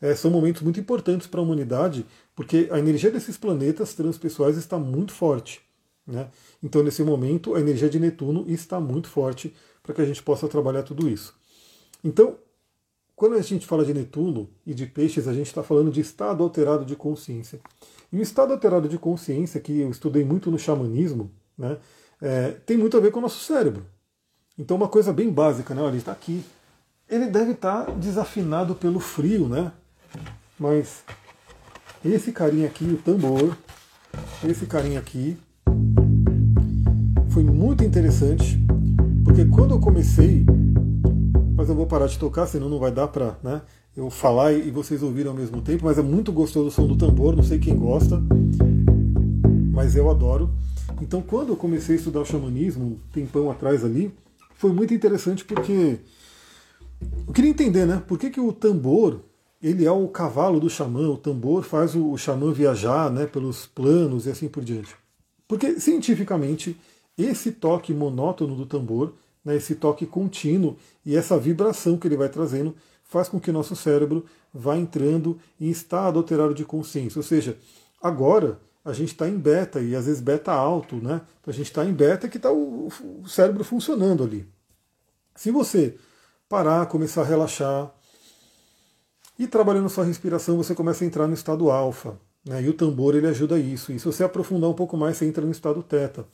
é, são momentos muito importantes para a humanidade, porque a energia desses planetas transpessoais está muito forte. Né? Então, nesse momento, a energia de Netuno está muito forte para que a gente possa trabalhar tudo isso. Então, quando a gente fala de Netuno e de peixes, a gente está falando de estado alterado de consciência. E o estado alterado de consciência, que eu estudei muito no xamanismo, né, é, tem muito a ver com o nosso cérebro. Então, uma coisa bem básica, né? Olha, ele está aqui. Ele deve estar tá desafinado pelo frio, né? Mas esse carinha aqui, o tambor, esse carinha aqui, foi muito interessante, porque quando eu comecei, mas eu vou parar de tocar, senão não vai dar para né, eu falar e vocês ouvirem ao mesmo tempo, mas é muito gostoso o som do tambor, não sei quem gosta, mas eu adoro. Então quando eu comecei a estudar o xamanismo, um tempão atrás ali, foi muito interessante porque eu queria entender, né? Por que, que o tambor ele é o cavalo do xamã, o tambor faz o, o xamã viajar né, pelos planos e assim por diante. Porque cientificamente esse toque monótono do tambor, né, esse toque contínuo e essa vibração que ele vai trazendo faz com que nosso cérebro vá entrando em estado alterado de consciência. Ou seja, agora a gente está em beta e às vezes beta alto, né? Então a gente está em beta que está o, o cérebro funcionando ali. Se você parar, começar a relaxar, e trabalhando sua respiração, você começa a entrar no estado alfa. Né? E o tambor ele ajuda isso. E se você aprofundar um pouco mais, você entra no estado teta.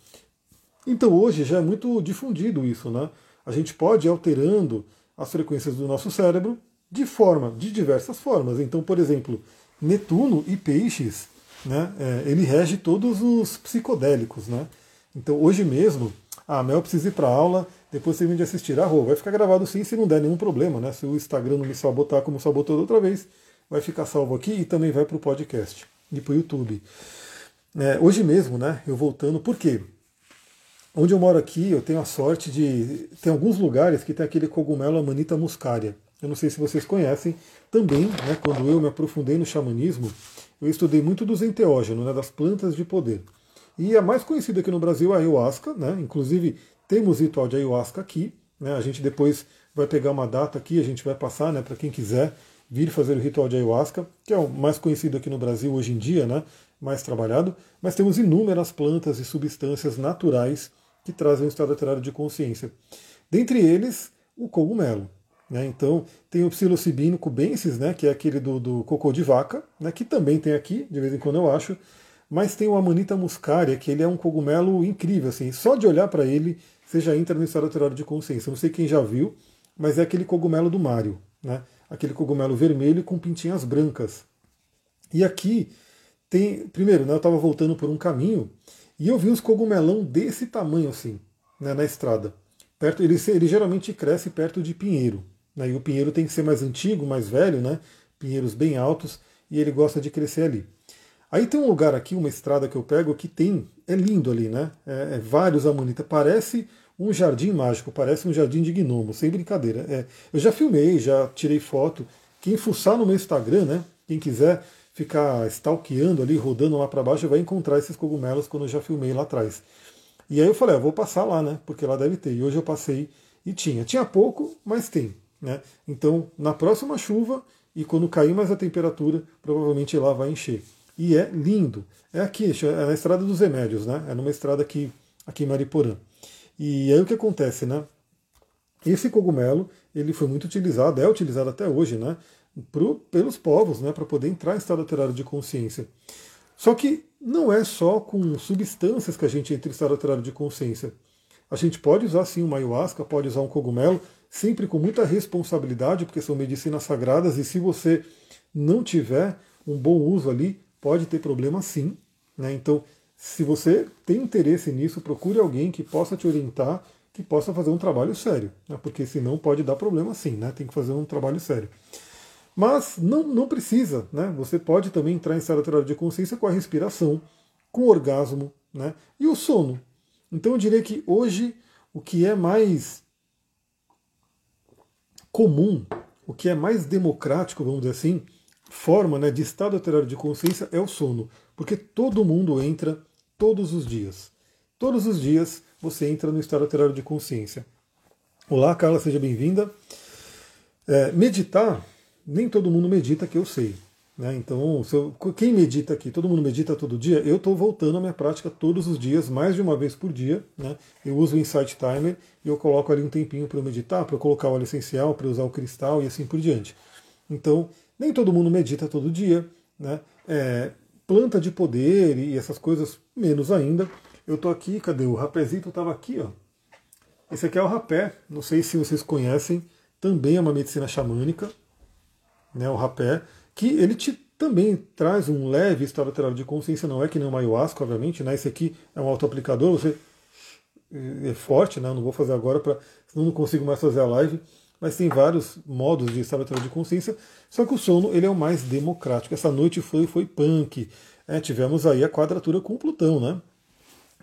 Então hoje já é muito difundido isso. Né? A gente pode ir alterando as frequências do nosso cérebro de forma, de diversas formas. Então, por exemplo, Netuno e Peixes, né, é, ele rege todos os psicodélicos. Né? Então hoje mesmo, a Mel precisa ir para aula, depois vem de assistir. Ah, vai ficar gravado sim se não der nenhum problema, né? Se o Instagram não me sabotar como sabotou da outra vez, vai ficar salvo aqui e também vai para o podcast e para o YouTube. É, hoje mesmo, né? Eu voltando, por quê? Onde eu moro aqui, eu tenho a sorte de. Tem alguns lugares que tem aquele cogumelo Amanita muscaria. Eu não sei se vocês conhecem. Também, né, quando eu me aprofundei no xamanismo, eu estudei muito dos enteógenos, né, das plantas de poder. E a mais conhecida aqui no Brasil é a ayahuasca, né? Inclusive temos ritual de ayahuasca aqui, né? A gente depois vai pegar uma data aqui, a gente vai passar, né, para quem quiser vir fazer o ritual de ayahuasca, que é o mais conhecido aqui no Brasil hoje em dia, né? Mais trabalhado, mas temos inúmeras plantas e substâncias naturais que trazem um estado alterado de consciência. Dentre eles, o cogumelo. Né? Então, tem o psilocibino cubensis, né, que é aquele do, do cocô de vaca, né, que também tem aqui, de vez em quando eu acho, mas tem o Amanita muscaria, que ele é um cogumelo incrível, assim, só de olhar para ele você já entra no estado alterado de consciência. Não sei quem já viu, mas é aquele cogumelo do Mário, né? aquele cogumelo vermelho com pintinhas brancas. E aqui tem. Primeiro, né, eu estava voltando por um caminho e eu vi uns cogumelão desse tamanho assim, né, na estrada. Perto, ele, ele geralmente cresce perto de pinheiro. Né, e o pinheiro tem que ser mais antigo, mais velho, né? Pinheiros bem altos, e ele gosta de crescer ali. Aí tem um lugar aqui, uma estrada que eu pego, que tem. É lindo ali, né? É, é vários amonitas. Parece um jardim mágico, parece um jardim de gnomo, sem brincadeira. É, eu já filmei, já tirei foto. Quem fuçar no meu Instagram, né? Quem quiser ficar stalkeando ali, rodando lá para baixo, vai encontrar esses cogumelos quando eu já filmei lá atrás. E aí eu falei, ah, vou passar lá, né? Porque lá deve ter. E hoje eu passei e tinha. Tinha pouco, mas tem. Né? Então, na próxima chuva e quando cair mais a temperatura, provavelmente lá vai encher. E é lindo. É aqui, é na estrada dos remédios, né? É numa estrada aqui, aqui em Mariporã. E aí o que acontece, né? Esse cogumelo ele foi muito utilizado, é utilizado até hoje, né? Pro, pelos povos, né? Para poder entrar em estado alterado de consciência. Só que não é só com substâncias que a gente entra em estado alterado de consciência. A gente pode usar sim uma ayahuasca, pode usar um cogumelo, sempre com muita responsabilidade, porque são medicinas sagradas, e se você não tiver um bom uso ali, pode ter problema sim. Né? Então, se você tem interesse nisso, procure alguém que possa te orientar, que possa fazer um trabalho sério, né? porque senão pode dar problema sim, né? tem que fazer um trabalho sério. Mas não, não precisa, né? você pode também entrar em estado de consciência com a respiração, com o orgasmo né? e o sono. Então eu diria que hoje o que é mais comum o que é mais democrático, vamos dizer assim, forma né, de estado alterado de consciência é o sono, porque todo mundo entra todos os dias. Todos os dias você entra no estado alterado de consciência. Olá, Carla, seja bem-vinda. É, meditar, nem todo mundo medita, que eu sei. Né? Então, eu, quem medita aqui, todo mundo medita todo dia, eu estou voltando à minha prática todos os dias, mais de uma vez por dia. Né? Eu uso o Insight Timer e eu coloco ali um tempinho para eu meditar, para eu colocar o óleo essencial, para usar o cristal e assim por diante. Então, nem todo mundo medita todo dia. Né? É, planta de poder e essas coisas, menos ainda. Eu estou aqui, cadê? O rapézito estava aqui, ó. Esse aqui é o rapé, não sei se vocês conhecem, também é uma medicina xamânica, né, o rapé que ele te também traz um leve estado alterado de consciência, não é que nem o ayahuasca, obviamente, né? Esse aqui é um autoaplicador, você é forte, né? não vou fazer agora, para não consigo mais fazer a live, mas tem vários modos de estado alterado de consciência, só que o sono ele é o mais democrático. Essa noite foi, foi punk, é, tivemos aí a quadratura com o Plutão, né?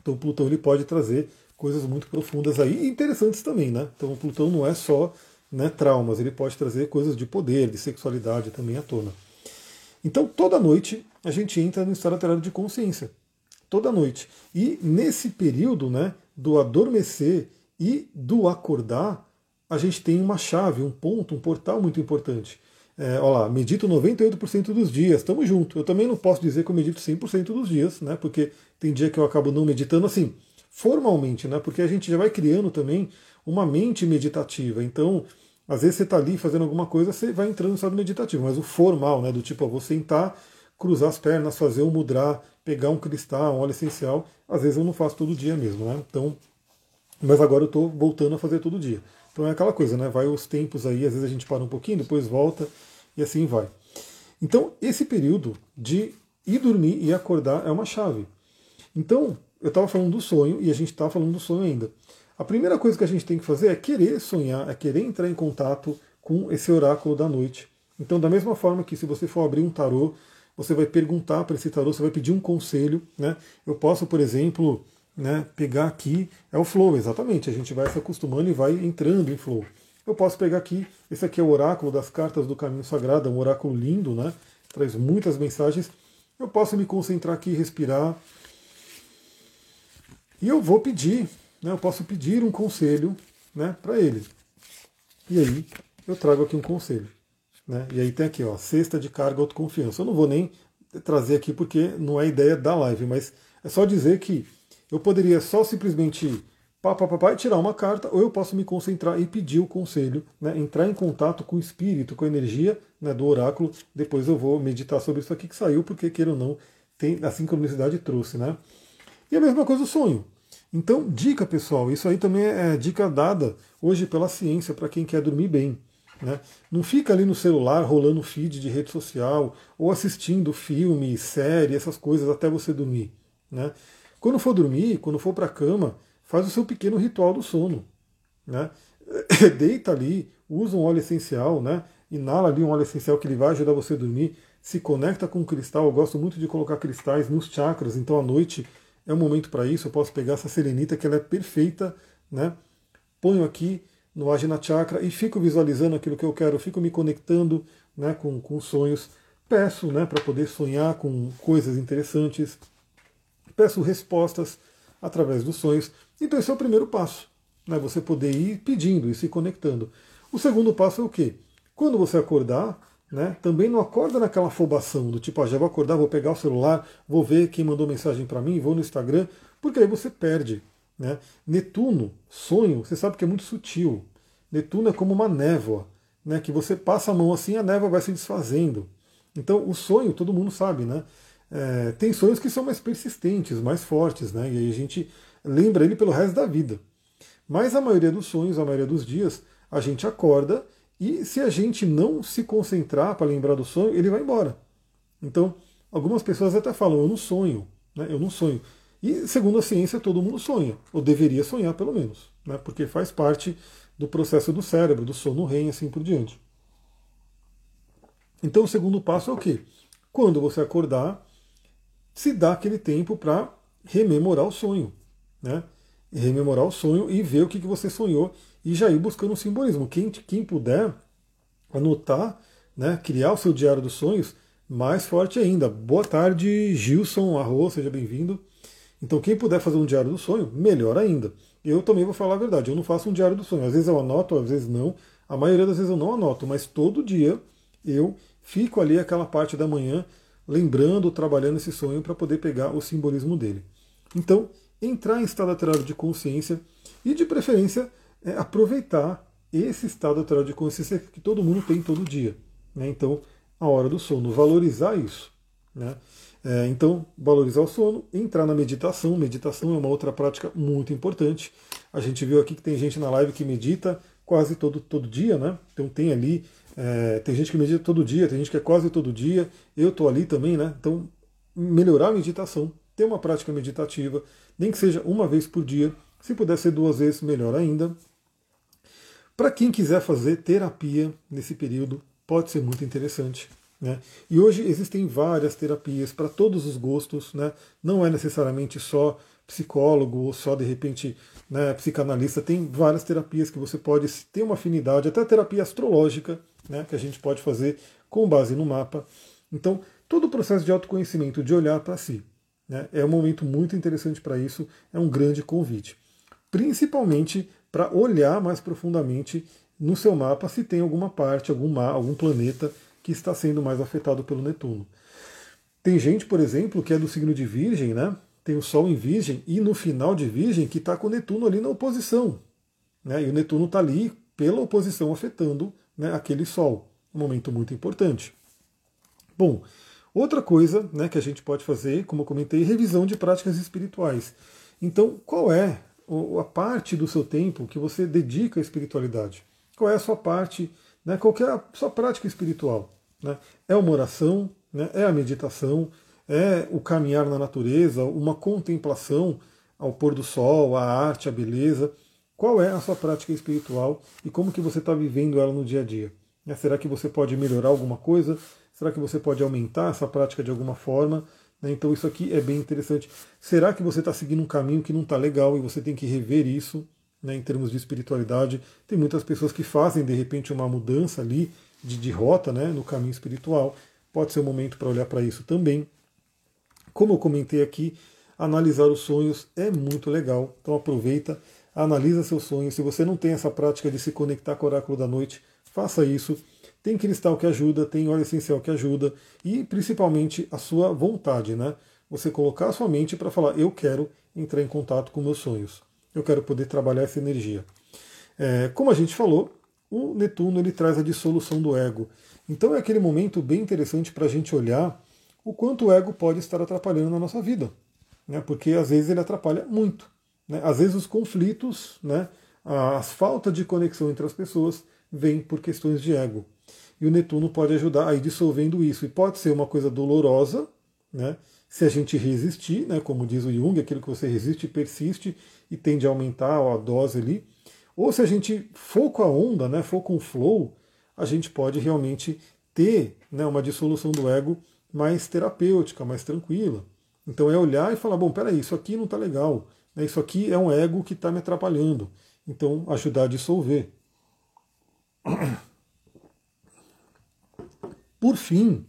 Então o Plutão ele pode trazer coisas muito profundas aí e interessantes também, né? Então o Plutão não é só né, traumas, ele pode trazer coisas de poder, de sexualidade também à tona. Então, toda noite a gente entra no estado alterado de consciência. Toda noite. E nesse período né, do adormecer e do acordar, a gente tem uma chave, um ponto, um portal muito importante. É, olha lá, medito 98% dos dias, estamos juntos. Eu também não posso dizer que eu medito 100% dos dias, né? Porque tem dia que eu acabo não meditando assim, formalmente, né? Porque a gente já vai criando também uma mente meditativa. Então, às vezes você está ali fazendo alguma coisa, você vai entrando no estado meditativo, mas o formal, né, do tipo, eu vou sentar, cruzar as pernas, fazer um mudrar, pegar um cristal, um óleo essencial, às vezes eu não faço todo dia mesmo, né? Então, mas agora eu estou voltando a fazer todo dia. Então é aquela coisa, né? Vai os tempos aí, às vezes a gente para um pouquinho, depois volta e assim vai. Então, esse período de ir dormir e acordar é uma chave. Então, eu estava falando do sonho e a gente está falando do sonho ainda. A primeira coisa que a gente tem que fazer é querer sonhar, é querer entrar em contato com esse oráculo da noite. Então, da mesma forma que se você for abrir um tarô, você vai perguntar para esse tarô, você vai pedir um conselho. Né? Eu posso, por exemplo, né, pegar aqui, é o flow, exatamente, a gente vai se acostumando e vai entrando em flow. Eu posso pegar aqui, esse aqui é o oráculo das cartas do caminho sagrado, é um oráculo lindo, né? traz muitas mensagens. Eu posso me concentrar aqui, respirar. E eu vou pedir né, eu posso pedir um conselho né, para ele. E aí eu trago aqui um conselho. Né? E aí tem aqui, ó, cesta de carga autoconfiança. Eu não vou nem trazer aqui porque não é ideia da live, mas é só dizer que eu poderia só simplesmente pá, pá, pá, pá, tirar uma carta, ou eu posso me concentrar e pedir o conselho, né, entrar em contato com o espírito, com a energia né, do oráculo. Depois eu vou meditar sobre isso aqui que saiu, porque queira ou não, tem a sincronicidade trouxe. Né? E a mesma coisa o sonho. Então, dica pessoal, isso aí também é dica dada hoje pela ciência para quem quer dormir bem. Né? Não fica ali no celular rolando feed de rede social ou assistindo filme, série, essas coisas até você dormir. Né? Quando for dormir, quando for para a cama, faz o seu pequeno ritual do sono. Né? Deita ali, usa um óleo essencial, né? inala ali um óleo essencial que ele vai ajudar você a dormir, se conecta com o cristal. Eu gosto muito de colocar cristais nos chakras, então à noite é o momento para isso. Eu posso pegar essa selenita que ela é perfeita, né? Ponho aqui no Ajna Chakra e fico visualizando aquilo que eu quero, fico me conectando né, com, com sonhos. Peço né, para poder sonhar com coisas interessantes. Peço respostas através dos sonhos. Então esse é o primeiro passo. Né, você poder ir pedindo e se conectando. O segundo passo é o quê? Quando você acordar, né? Também não acorda naquela afobação do tipo, ah, já vou acordar, vou pegar o celular, vou ver quem mandou mensagem para mim, vou no Instagram, porque aí você perde. Né? Netuno, sonho, você sabe que é muito sutil. Netuno é como uma névoa, né? que você passa a mão assim a névoa vai se desfazendo. Então o sonho, todo mundo sabe, né? É, tem sonhos que são mais persistentes, mais fortes, né? e aí a gente lembra ele pelo resto da vida. Mas a maioria dos sonhos, a maioria dos dias, a gente acorda e se a gente não se concentrar para lembrar do sonho, ele vai embora. Então, algumas pessoas até falam, eu não sonho, né? eu não sonho. E segundo a ciência, todo mundo sonha, ou deveria sonhar pelo menos, né? porque faz parte do processo do cérebro, do sono REM e assim por diante. Então o segundo passo é o quê? Quando você acordar, se dá aquele tempo para rememorar o sonho. Né? Rememorar o sonho e ver o que, que você sonhou e já ir buscando um simbolismo. Quem, quem puder, anotar, né, criar o seu diário dos sonhos, mais forte ainda. Boa tarde, Gilson Arro, seja bem-vindo. Então, quem puder fazer um diário do sonho, melhor ainda. Eu também vou falar a verdade, eu não faço um diário do sonho. Às vezes eu anoto, às vezes não. A maioria das vezes eu não anoto, mas todo dia eu fico ali aquela parte da manhã lembrando, trabalhando esse sonho para poder pegar o simbolismo dele. Então, entrar em estado alterado de consciência e, de preferência, é aproveitar esse estado alterado de consciência que todo mundo tem todo dia. Né? Então, a hora do sono, valorizar isso. Né? É, então, valorizar o sono, entrar na meditação. Meditação é uma outra prática muito importante. A gente viu aqui que tem gente na live que medita quase todo, todo dia, né? Então tem ali, é, tem gente que medita todo dia, tem gente que é quase todo dia. Eu estou ali também, né? Então, melhorar a meditação, ter uma prática meditativa, nem que seja uma vez por dia. Se puder ser duas vezes, melhor ainda. Para quem quiser fazer terapia nesse período, pode ser muito interessante. Né? E hoje existem várias terapias para todos os gostos, né? não é necessariamente só psicólogo ou só de repente né, psicanalista, tem várias terapias que você pode ter uma afinidade, até terapia astrológica, né, que a gente pode fazer com base no mapa. Então, todo o processo de autoconhecimento, de olhar para si, né, é um momento muito interessante para isso, é um grande convite. Principalmente para olhar mais profundamente no seu mapa se tem alguma parte, algum, mar, algum planeta que está sendo mais afetado pelo Netuno. Tem gente, por exemplo, que é do signo de Virgem, né? Tem o Sol em Virgem e no final de Virgem que está com o Netuno ali na oposição. Né? E o Netuno está ali pela oposição afetando né, aquele Sol. Um momento muito importante. Bom, outra coisa né, que a gente pode fazer, como eu comentei, revisão de práticas espirituais. Então, qual é a parte do seu tempo que você dedica à espiritualidade? Qual é a sua parte, né, qual é a sua prática espiritual? Né? É uma oração, né, é a meditação, é o caminhar na natureza, uma contemplação ao pôr do sol, a arte, a beleza. Qual é a sua prática espiritual e como que você está vivendo ela no dia a dia? Né, será que você pode melhorar alguma coisa? Será que você pode aumentar essa prática de alguma forma? Né, então isso aqui é bem interessante. Será que você está seguindo um caminho que não está legal e você tem que rever isso né, em termos de espiritualidade? Tem muitas pessoas que fazem de repente uma mudança ali de, de rota né, no caminho espiritual. Pode ser um momento para olhar para isso também. Como eu comentei aqui, analisar os sonhos é muito legal. Então aproveita, analisa seus sonhos. Se você não tem essa prática de se conectar com o oráculo da noite, faça isso. Tem cristal que ajuda, tem óleo essencial que ajuda e principalmente a sua vontade, né? Você colocar a sua mente para falar: eu quero entrar em contato com meus sonhos, eu quero poder trabalhar essa energia. É, como a gente falou, o Netuno ele traz a dissolução do ego. Então é aquele momento bem interessante para a gente olhar o quanto o ego pode estar atrapalhando na nossa vida, né? Porque às vezes ele atrapalha muito. Né? Às vezes os conflitos, né? a falta de conexão entre as pessoas vem por questões de ego. E o Netuno pode ajudar aí dissolvendo isso. E pode ser uma coisa dolorosa, né? se a gente resistir, né? como diz o Jung, aquilo que você resiste persiste e tende a aumentar a dose ali. Ou se a gente for com a onda, né? for com o flow, a gente pode realmente ter né? uma dissolução do ego mais terapêutica, mais tranquila. Então é olhar e falar, bom, peraí, isso aqui não está legal. Né? Isso aqui é um ego que está me atrapalhando. Então ajudar a dissolver. Por fim,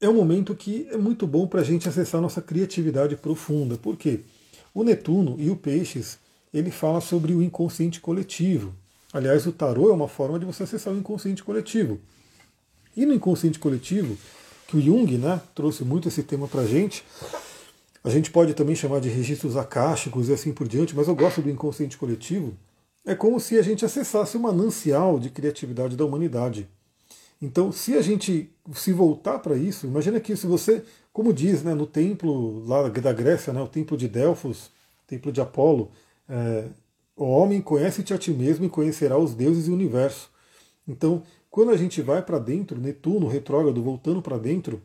é um momento que é muito bom para a gente acessar nossa criatividade profunda. Por quê? O Netuno e o Peixes, ele fala sobre o inconsciente coletivo. Aliás, o tarô é uma forma de você acessar o inconsciente coletivo. E no inconsciente coletivo, que o Jung né, trouxe muito esse tema para a gente, a gente pode também chamar de registros acásticos e assim por diante, mas eu gosto do inconsciente coletivo. É como se a gente acessasse o manancial de criatividade da humanidade. Então, se a gente se voltar para isso, imagina que se você, como diz né, no templo lá da Grécia, né, o templo de Delfos, templo de Apolo, é, o homem conhece-te a ti mesmo e conhecerá os deuses e o universo. Então, quando a gente vai para dentro, Netuno retrógrado voltando para dentro,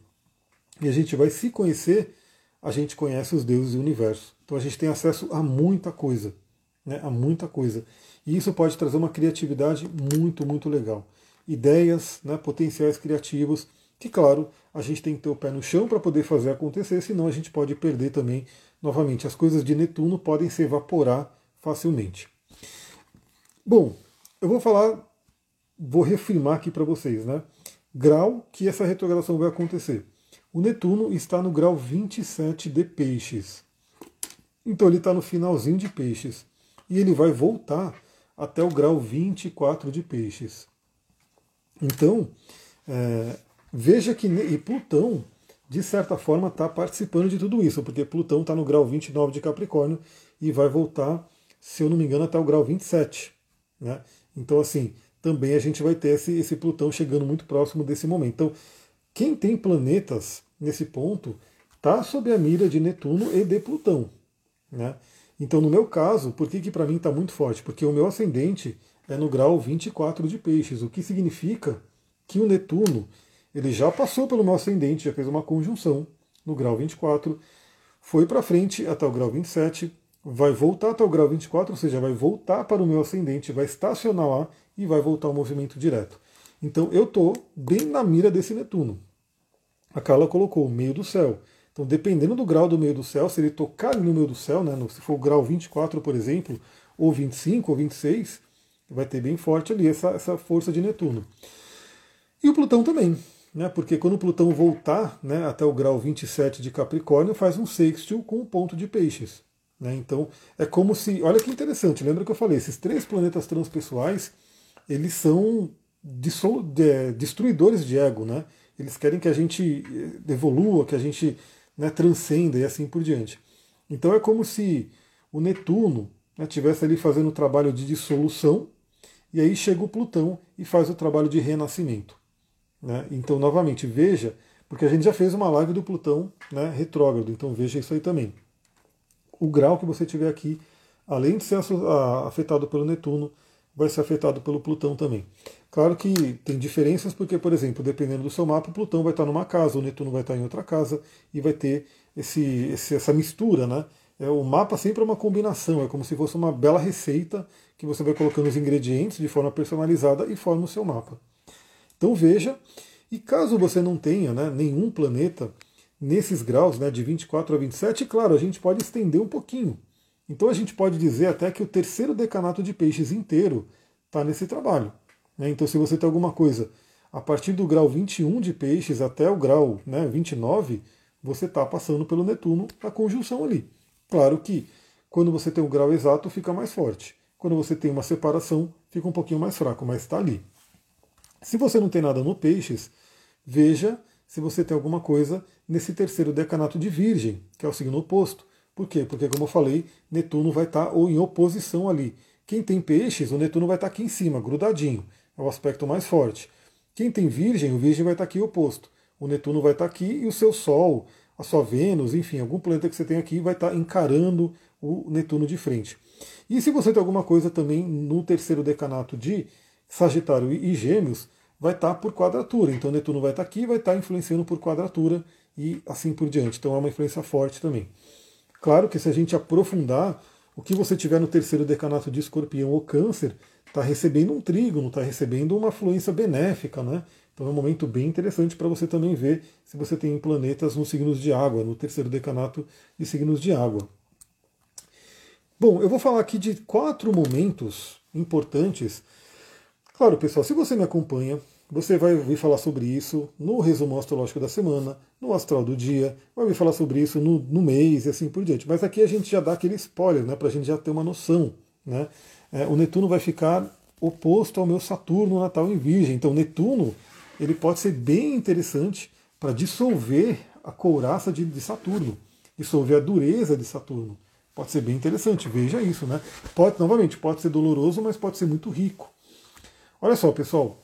e a gente vai se conhecer, a gente conhece os deuses e o universo. Então a gente tem acesso a muita coisa, né, a muita coisa. E isso pode trazer uma criatividade muito, muito legal ideias, né, potenciais criativos, que, claro, a gente tem que ter o pé no chão para poder fazer acontecer, senão a gente pode perder também, novamente, as coisas de Netuno podem se evaporar facilmente. Bom, eu vou falar vou reafirmar aqui para vocês, né? Grau que essa retrogradação vai acontecer. O Netuno está no grau 27 de Peixes. Então ele está no finalzinho de Peixes. E ele vai voltar até o grau 24 de Peixes. Então, é, veja que e Plutão, de certa forma, está participando de tudo isso, porque Plutão está no grau 29 de Capricórnio e vai voltar, se eu não me engano, até o grau 27. Né? Então, assim, também a gente vai ter esse, esse Plutão chegando muito próximo desse momento. Então, quem tem planetas nesse ponto está sob a mira de Netuno e de Plutão. Né? Então, no meu caso, por que, que para mim está muito forte? Porque o meu ascendente é no grau 24 de peixes, o que significa que o Netuno ele já passou pelo meu ascendente, já fez uma conjunção no grau 24, foi para frente até o grau 27, vai voltar até o grau 24, ou seja, vai voltar para o meu ascendente, vai estacionar lá e vai voltar ao movimento direto. Então eu estou bem na mira desse Netuno. A Carla colocou o meio do céu. Então, dependendo do grau do meio do céu, se ele tocar no meio do céu, né, se for o grau 24, por exemplo, ou 25 ou 26, vai ter bem forte ali essa, essa força de Netuno. E o Plutão também, né, porque quando o Plutão voltar né, até o grau 27 de Capricórnio, faz um sextil com o ponto de peixes. Né, então é como se. Olha que interessante, lembra que eu falei, esses três planetas transpessoais, eles são destruidores de ego, né? Eles querem que a gente evolua, que a gente né, transcenda e assim por diante. Então é como se o Netuno né, tivesse ali fazendo o trabalho de dissolução, e aí chega o Plutão e faz o trabalho de renascimento. Né? Então, novamente, veja, porque a gente já fez uma live do Plutão né, retrógrado, então veja isso aí também. O grau que você tiver aqui, além de ser afetado pelo Netuno, vai ser afetado pelo Plutão também. Claro que tem diferenças, porque, por exemplo, dependendo do seu mapa, o Plutão vai estar numa casa, o Netuno vai estar em outra casa, e vai ter esse, essa mistura, né? É, o mapa sempre é uma combinação, é como se fosse uma bela receita que você vai colocando os ingredientes de forma personalizada e forma o seu mapa. Então veja, e caso você não tenha né, nenhum planeta nesses graus, né, de 24 a 27, claro, a gente pode estender um pouquinho. Então a gente pode dizer até que o terceiro decanato de peixes inteiro está nesse trabalho. Né? Então, se você tem alguma coisa a partir do grau 21 de peixes até o grau né, 29, você está passando pelo Netuno a conjunção ali. Claro que quando você tem o grau exato, fica mais forte. Quando você tem uma separação, fica um pouquinho mais fraco, mas está ali. Se você não tem nada no peixes, veja se você tem alguma coisa nesse terceiro decanato de Virgem, que é o signo oposto. Por quê? Porque, como eu falei, Netuno vai estar tá, ou em oposição ali. Quem tem peixes, o Netuno vai estar tá aqui em cima, grudadinho é o aspecto mais forte. Quem tem Virgem, o Virgem vai estar aqui oposto. O Netuno vai estar aqui e o seu Sol, a sua Vênus, enfim, algum planeta que você tem aqui vai estar encarando o Netuno de frente. E se você tem alguma coisa também no terceiro decanato de Sagitário e Gêmeos, vai estar por quadratura. Então Netuno vai estar aqui, vai estar influenciando por quadratura e assim por diante. Então é uma influência forte também. Claro que se a gente aprofundar, o que você tiver no terceiro decanato de Escorpião ou Câncer está recebendo um trígono, está recebendo uma fluência benéfica, né? Então é um momento bem interessante para você também ver se você tem planetas nos signos de água, no terceiro decanato de signos de água. Bom, eu vou falar aqui de quatro momentos importantes. Claro, pessoal, se você me acompanha, você vai ouvir falar sobre isso no resumo astrológico da semana, no astral do dia, vai ouvir falar sobre isso no, no mês e assim por diante. Mas aqui a gente já dá aquele spoiler, né, para a gente já ter uma noção. Né? é, o Netuno vai ficar oposto ao meu Saturno natal em Virgem. Então, Netuno ele pode ser bem interessante para dissolver a couraça de, de, Saturno, dissolver a dureza de Saturno. Pode ser bem interessante, veja isso, né? Pode, novamente, pode ser doloroso, mas pode ser muito rico. Olha só, pessoal,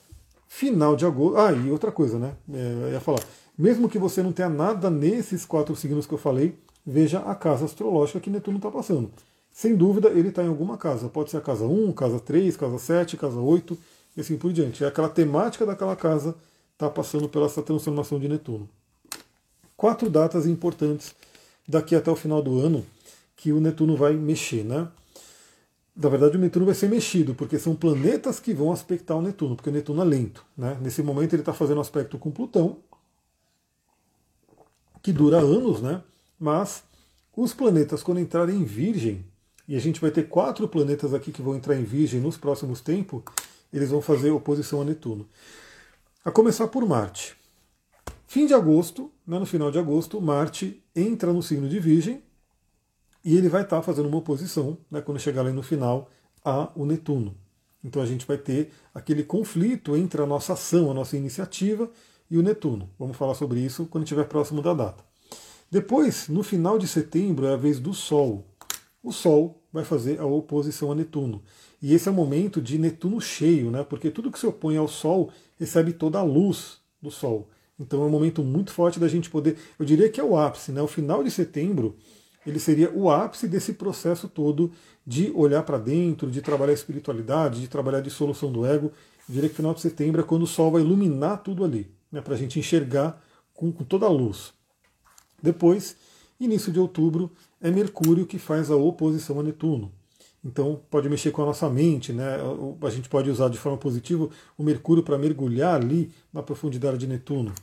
final de agosto. Ah, e outra coisa, né? É, eu ia falar, mesmo que você não tenha nada nesses quatro signos que eu falei, veja a casa astrológica que Netuno está passando. Sem dúvida, ele está em alguma casa. Pode ser a casa 1, casa 3, casa 7, casa 8 e assim por diante. É aquela temática daquela casa está passando pela essa transformação de Netuno. Quatro datas importantes daqui até o final do ano que o Netuno vai mexer, né? Na verdade, o Netuno vai ser mexido, porque são planetas que vão aspectar o Netuno, porque o Netuno é lento. Né? Nesse momento, ele está fazendo aspecto com Plutão, que dura anos, né? mas os planetas, quando entrarem em Virgem, e a gente vai ter quatro planetas aqui que vão entrar em Virgem nos próximos tempos, eles vão fazer oposição a Netuno. A começar por Marte. Fim de agosto, né, no final de agosto, Marte entra no signo de Virgem e ele vai estar fazendo uma oposição, né, quando chegar ali no final, a o Netuno. Então a gente vai ter aquele conflito entre a nossa ação, a nossa iniciativa e o Netuno. Vamos falar sobre isso quando estiver próximo da data. Depois, no final de setembro, é a vez do Sol. O Sol vai fazer a oposição a Netuno. E esse é o momento de Netuno cheio, né? porque tudo que se opõe ao Sol recebe toda a luz do Sol. Então é um momento muito forte da gente poder. Eu diria que é o ápice, né? O final de setembro ele seria o ápice desse processo todo de olhar para dentro, de trabalhar a espiritualidade, de trabalhar a dissolução do ego. Eu diria que final de setembro é quando o Sol vai iluminar tudo ali, né? para a gente enxergar com, com toda a luz. Depois, início de outubro, é Mercúrio que faz a oposição a Netuno. Então pode mexer com a nossa mente, né? A gente pode usar de forma positiva o Mercúrio para mergulhar ali na profundidade de Netuno.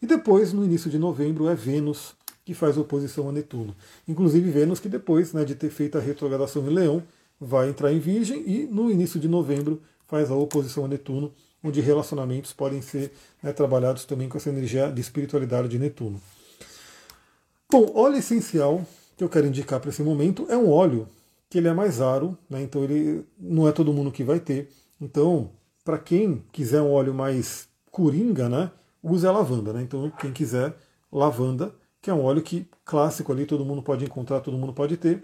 E depois, no início de novembro, é Vênus que faz oposição a Netuno. Inclusive Vênus que depois né, de ter feito a retrogradação em Leão, vai entrar em Virgem e no início de novembro faz a oposição a Netuno, onde relacionamentos podem ser né, trabalhados também com essa energia de espiritualidade de Netuno. Bom, óleo essencial que eu quero indicar para esse momento é um óleo que ele é mais raro, né, então ele não é todo mundo que vai ter. Então, para quem quiser um óleo mais coringa, né, use a lavanda. Né? Então, quem quiser lavanda, que é um óleo que clássico ali, todo mundo pode encontrar, todo mundo pode ter,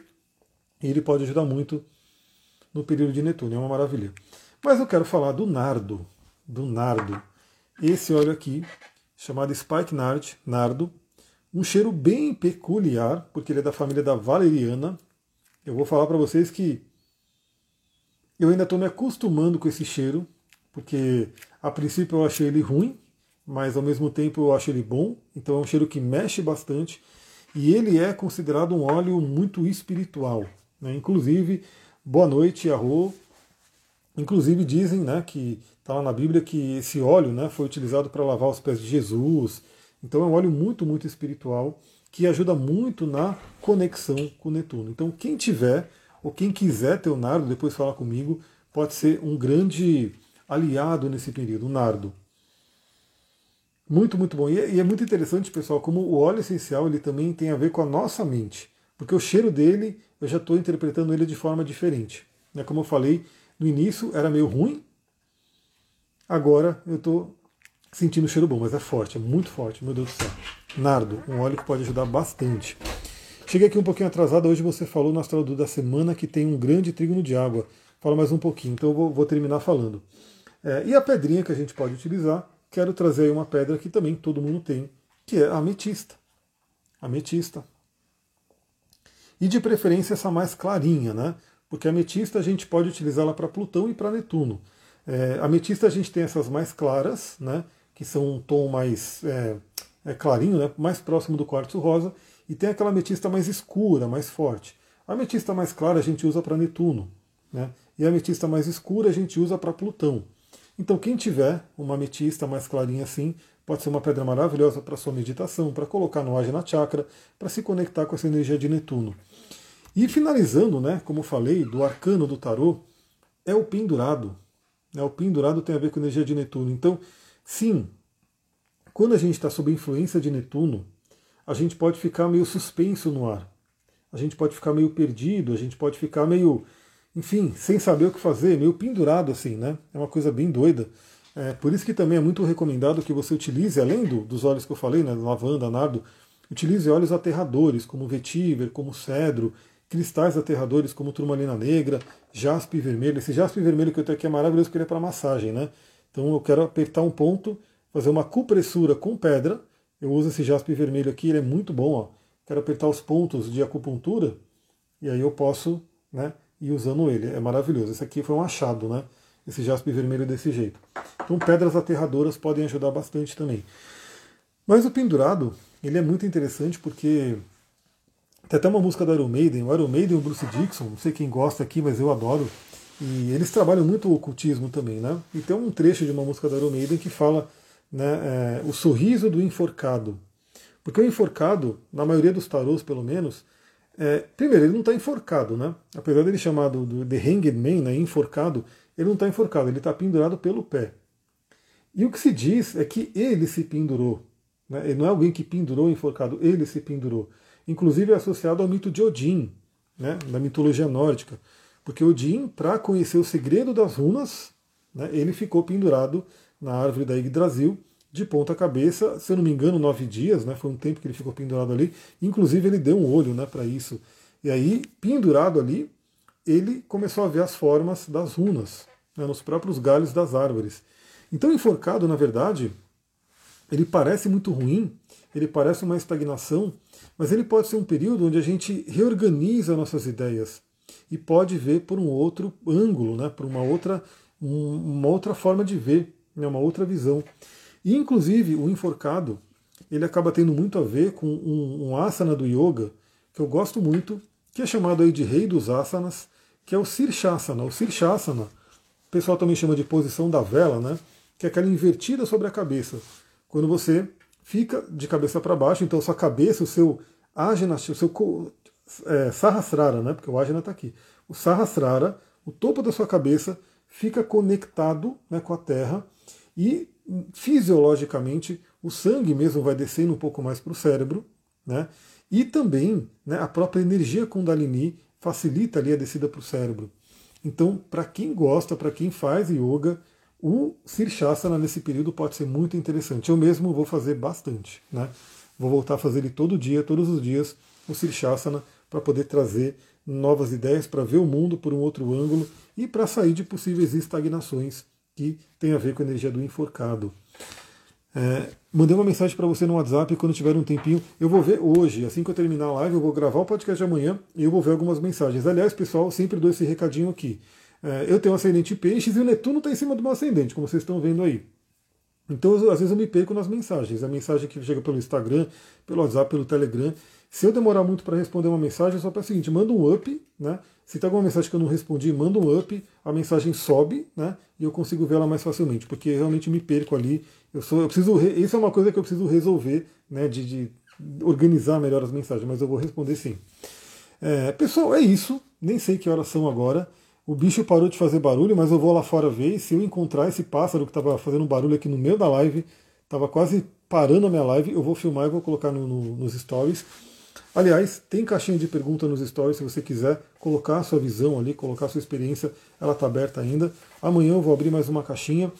e ele pode ajudar muito no período de Netuno, é uma maravilha. Mas eu quero falar do nardo, do nardo. Esse óleo aqui, chamado Spike Nard, nardo, um cheiro bem peculiar, porque ele é da família da valeriana. Eu vou falar para vocês que eu ainda estou me acostumando com esse cheiro, porque a princípio eu achei ele ruim, mas ao mesmo tempo eu acho ele bom. Então é um cheiro que mexe bastante e ele é considerado um óleo muito espiritual. Né? Inclusive, boa noite, Arro. Inclusive dizem né, que está lá na Bíblia que esse óleo né, foi utilizado para lavar os pés de Jesus, então é um óleo muito, muito espiritual que ajuda muito na conexão com Netuno. Então quem tiver ou quem quiser ter o nardo, depois falar comigo, pode ser um grande aliado nesse período, o nardo. Muito, muito bom. E é, e é muito interessante, pessoal, como o óleo essencial ele também tem a ver com a nossa mente. Porque o cheiro dele, eu já estou interpretando ele de forma diferente. Né? Como eu falei, no início era meio ruim, agora eu estou sentindo o cheiro bom, mas é forte, é muito forte, meu Deus do céu. Nardo, um óleo que pode ajudar bastante. Cheguei aqui um pouquinho atrasado, hoje você falou no astral da semana que tem um grande trígono de água. Fala mais um pouquinho, então eu vou, vou terminar falando. É, e a pedrinha que a gente pode utilizar, quero trazer aí uma pedra que também todo mundo tem, que é a ametista. Ametista. E de preferência essa mais clarinha, né? Porque a ametista a gente pode utilizá-la para Plutão e para Netuno. É, ametista a gente tem essas mais claras, né? Que são um tom mais é, é clarinho, né, mais próximo do quartzo rosa, e tem aquela ametista mais escura, mais forte. A ametista mais clara a gente usa para Netuno, né, e a ametista mais escura a gente usa para Plutão. Então, quem tiver uma ametista mais clarinha assim, pode ser uma pedra maravilhosa para sua meditação, para colocar no Ajna Chakra, para se conectar com essa energia de Netuno. E finalizando, né, como falei, do arcano do tarô, é o pendurado. É, o pendurado tem a ver com a energia de Netuno. Então, Sim, quando a gente está sob influência de Netuno, a gente pode ficar meio suspenso no ar. A gente pode ficar meio perdido, a gente pode ficar meio, enfim, sem saber o que fazer, meio pendurado assim, né? É uma coisa bem doida. É, por isso que também é muito recomendado que você utilize, além do, dos óleos que eu falei, né, lavanda, nardo, utilize óleos aterradores, como vetiver, como cedro, cristais aterradores como turmalina negra, jaspe vermelho. Esse jaspe vermelho que eu tenho aqui é maravilhoso porque ele é para massagem, né? Então eu quero apertar um ponto, fazer uma cupressura com pedra. Eu uso esse jaspe vermelho aqui, ele é muito bom. Ó. Quero apertar os pontos de acupuntura e aí eu posso né, ir usando ele. É maravilhoso. Esse aqui foi um achado, né? Esse jaspe vermelho desse jeito. Então pedras aterradoras podem ajudar bastante também. Mas o pendurado, ele é muito interessante porque tem até uma música do Iron Maiden, o Iron Maiden e o Bruce Dixon, não sei quem gosta aqui, mas eu adoro. E eles trabalham muito o ocultismo também, né? E tem um trecho de uma música da Iron Maiden que fala né, é, o sorriso do enforcado. Porque o enforcado, na maioria dos tarôs pelo menos, É, primeiro, ele não está enforcado, né? Apesar dele chamado de Hanged Man, né, enforcado, ele não está enforcado, ele está pendurado pelo pé. E o que se diz é que ele se pendurou. Né? Ele não é alguém que pendurou enforcado, ele se pendurou. Inclusive é associado ao mito de Odin, né, da mitologia nórdica. Porque Odin, para conhecer o segredo das runas, né, ele ficou pendurado na árvore da Yggdrasil, de ponta cabeça, se eu não me engano, nove dias, né, foi um tempo que ele ficou pendurado ali. Inclusive ele deu um olho né, para isso. E aí, pendurado ali, ele começou a ver as formas das runas, né, nos próprios galhos das árvores. Então, enforcado, na verdade, ele parece muito ruim, ele parece uma estagnação, mas ele pode ser um período onde a gente reorganiza nossas ideias e pode ver por um outro ângulo, né, por uma outra, um, uma outra forma de ver, né, uma outra visão. E, inclusive, o enforcado, ele acaba tendo muito a ver com um, um asana do yoga, que eu gosto muito, que é chamado aí de rei dos asanas, que é o Sirshasana. O Sirshasana, o pessoal também chama de posição da vela, né? que é aquela invertida sobre a cabeça. Quando você fica de cabeça para baixo, então sua cabeça, o seu ajna, o seu é, sahasrara, né? porque o ajna está aqui. O sahasrara, o topo da sua cabeça, fica conectado né, com a terra e fisiologicamente o sangue mesmo vai descendo um pouco mais para o cérebro, né? E também né, a própria energia Kundalini facilita ali a descida para o cérebro. Então, para quem gosta, para quem faz yoga, o Sirshasana nesse período pode ser muito interessante. Eu mesmo vou fazer bastante. Né? Vou voltar a fazer ele todo dia, todos os dias, o Sirshasana, para poder trazer novas ideias, para ver o mundo por um outro ângulo e para sair de possíveis estagnações que tem a ver com a energia do enforcado. É, mandei uma mensagem para você no WhatsApp quando tiver um tempinho. Eu vou ver hoje, assim que eu terminar a live, eu vou gravar o podcast de amanhã e eu vou ver algumas mensagens. Aliás, pessoal, sempre dou esse recadinho aqui. É, eu tenho um ascendente peixes e o Netuno está em cima do meu ascendente, como vocês estão vendo aí. Então, às vezes eu me perco nas mensagens. A mensagem que chega pelo Instagram, pelo WhatsApp, pelo Telegram. Se eu demorar muito para responder uma mensagem, é só para o seguinte, manda um up, né? Se tem alguma mensagem que eu não respondi, manda um up, a mensagem sobe, né? E eu consigo ver ela mais facilmente, porque realmente me perco ali. Eu sou, eu preciso, isso é uma coisa que eu preciso resolver, né? De, de organizar melhor as mensagens, mas eu vou responder sim. É, pessoal, é isso. Nem sei que horas são agora. O bicho parou de fazer barulho, mas eu vou lá fora ver. E se eu encontrar esse pássaro que estava fazendo barulho aqui no meio da live, estava quase parando a minha live, eu vou filmar e vou colocar no, no, nos stories. Aliás, tem caixinha de pergunta nos stories se você quiser colocar a sua visão ali, colocar a sua experiência, ela está aberta ainda. Amanhã eu vou abrir mais uma caixinha.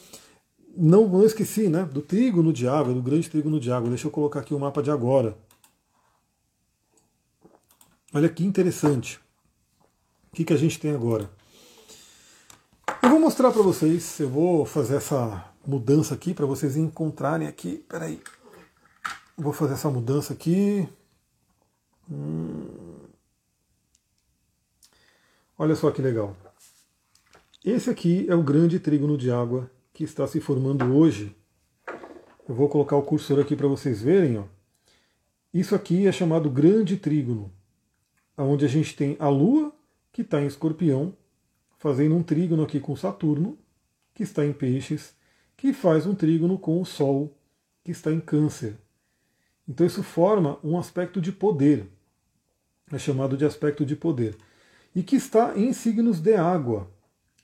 Não, não esqueci, né? Do trigo no diabo, do grande trigo no diabo. Deixa eu colocar aqui o mapa de agora. Olha que interessante. O que, que a gente tem agora? Eu vou mostrar para vocês, eu vou fazer essa mudança aqui para vocês encontrarem aqui. Peraí, vou fazer essa mudança aqui. Hum. Olha só que legal. Esse aqui é o grande trígono de água que está se formando hoje. Eu vou colocar o cursor aqui para vocês verem. Ó. Isso aqui é chamado grande trígono, onde a gente tem a Lua, que está em escorpião, fazendo um trígono aqui com Saturno, que está em Peixes, que faz um trígono com o Sol, que está em Câncer. Então isso forma um aspecto de poder, é chamado de aspecto de poder, e que está em signos de água,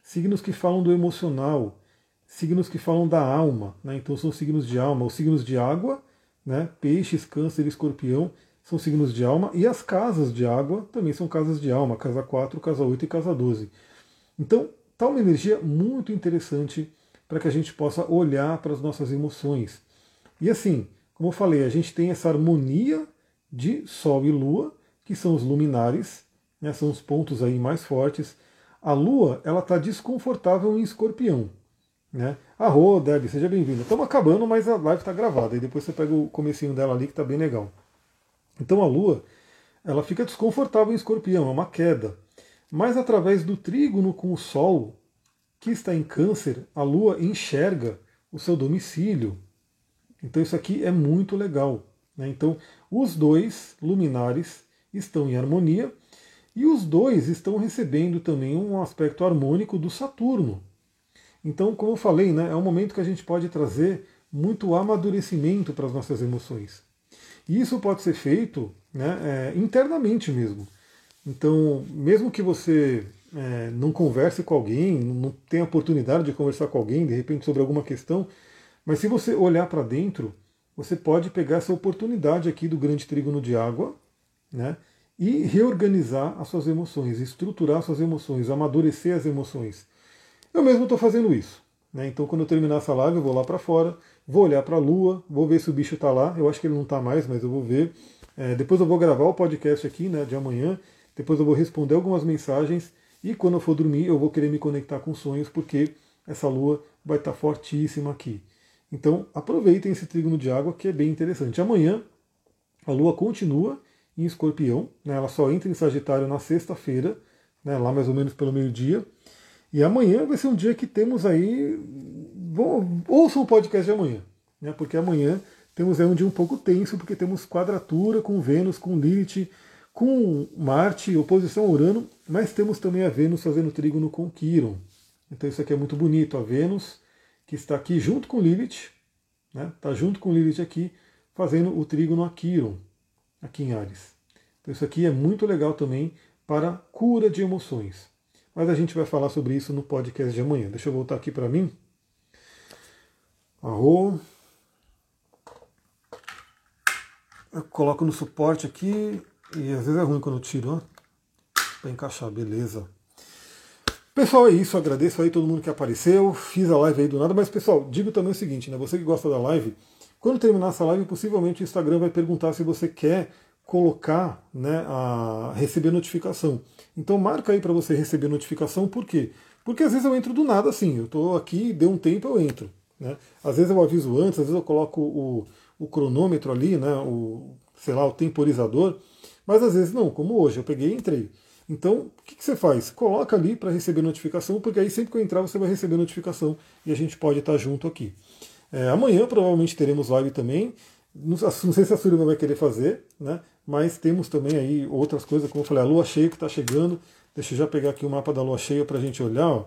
signos que falam do emocional, signos que falam da alma, né? então são signos de alma, os signos de água, né? peixes, câncer, escorpião, são signos de alma, e as casas de água também são casas de alma, casa 4, casa 8 e casa 12. Então, está uma energia muito interessante para que a gente possa olhar para as nossas emoções. E assim, como eu falei, a gente tem essa harmonia de Sol e Lua, que são os luminares, né, são os pontos aí mais fortes. A Lua, ela está desconfortável em escorpião. Né? Arro, Deb, seja bem-vinda. Estamos acabando, mas a live está gravada. E depois você pega o comecinho dela ali, que está bem legal. Então a Lua, ela fica desconfortável em escorpião, é uma queda. Mas através do trígono com o Sol, que está em Câncer, a Lua enxerga o seu domicílio. Então isso aqui é muito legal. Né? Então os dois luminares estão em harmonia e os dois estão recebendo também um aspecto harmônico do Saturno. Então, como eu falei, né, é um momento que a gente pode trazer muito amadurecimento para as nossas emoções. E isso pode ser feito né, é, internamente mesmo. Então, mesmo que você é, não converse com alguém, não tenha oportunidade de conversar com alguém, de repente sobre alguma questão, mas se você olhar para dentro, você pode pegar essa oportunidade aqui do grande trígono de água, né? E reorganizar as suas emoções, estruturar as suas emoções, amadurecer as emoções. Eu mesmo estou fazendo isso. Né? Então, quando eu terminar essa live, eu vou lá para fora, vou olhar para a Lua, vou ver se o bicho está lá. Eu acho que ele não está mais, mas eu vou ver. É, depois eu vou gravar o podcast aqui né, de amanhã. Depois eu vou responder algumas mensagens. E quando eu for dormir, eu vou querer me conectar com sonhos, porque essa Lua vai estar tá fortíssima aqui. Então, aproveitem esse trígono de água que é bem interessante. Amanhã a Lua continua em Escorpião, né? ela só entra em Sagitário na sexta-feira, né? lá mais ou menos pelo meio-dia. E amanhã vai ser um dia que temos aí. ouçam o podcast de amanhã, né? porque amanhã temos aí um dia um pouco tenso, porque temos quadratura com Vênus, com Lilith, com Marte, oposição a Urano, mas temos também a Vênus fazendo trígono com Quiron. Então isso aqui é muito bonito, a Vênus que está aqui junto com Lilith, né? Está junto com Lilith aqui, fazendo o trígono a Quiron, aqui em Ares. Então isso aqui é muito legal também para cura de emoções. Mas a gente vai falar sobre isso no podcast de amanhã. Deixa eu voltar aqui para mim. Arro. Eu coloco no suporte aqui e às vezes é ruim quando eu tiro, ó. Para encaixar, beleza. Pessoal, é isso. Agradeço aí todo mundo que apareceu. Fiz a live aí do nada, mas pessoal, digo também o seguinte, né? Você que gosta da live, quando terminar essa live, possivelmente o Instagram vai perguntar se você quer colocar, né, a receber notificação. Então marca aí para você receber notificação, por quê? Porque às vezes eu entro do nada assim, eu estou aqui, deu um tempo eu entro. Né? Às vezes eu aviso antes, às vezes eu coloco o, o cronômetro ali, né, o, sei lá, o temporizador, mas às vezes não, como hoje, eu peguei e entrei. Então, o que, que você faz? Coloca ali para receber notificação, porque aí sempre que eu entrar você vai receber notificação e a gente pode estar junto aqui. É, amanhã provavelmente teremos live também. Não, não, sei se a Suriba vai querer fazer, né? mas temos também aí outras coisas, como eu falei, a lua cheia que está chegando. Deixa eu já pegar aqui o mapa da lua cheia para a gente olhar. Ó.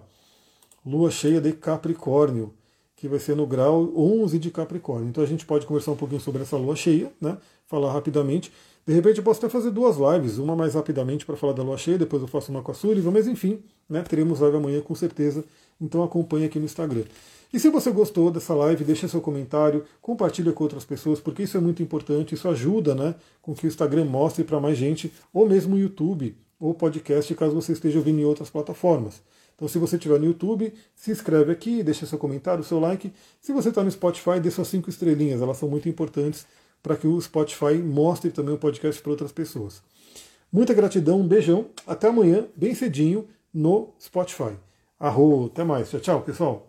Lua cheia de Capricórnio, que vai ser no grau 11 de Capricórnio. Então a gente pode conversar um pouquinho sobre essa lua cheia, né? falar rapidamente. De repente eu posso até fazer duas lives, uma mais rapidamente para falar da lua cheia, depois eu faço uma com a Sullivan, mas enfim, né, teremos live amanhã com certeza, então acompanhe aqui no Instagram. E se você gostou dessa live, deixe seu comentário, compartilha com outras pessoas, porque isso é muito importante, isso ajuda né, com que o Instagram mostre para mais gente, ou mesmo o YouTube, ou podcast, caso você esteja ouvindo em outras plataformas. Então, se você estiver no YouTube, se inscreve aqui, deixa seu comentário, seu like. Se você está no Spotify, dê suas cinco estrelinhas, elas são muito importantes para que o Spotify mostre também o podcast para outras pessoas. Muita gratidão, um beijão, até amanhã, bem cedinho, no Spotify. Arro, até mais. Tchau, tchau, pessoal.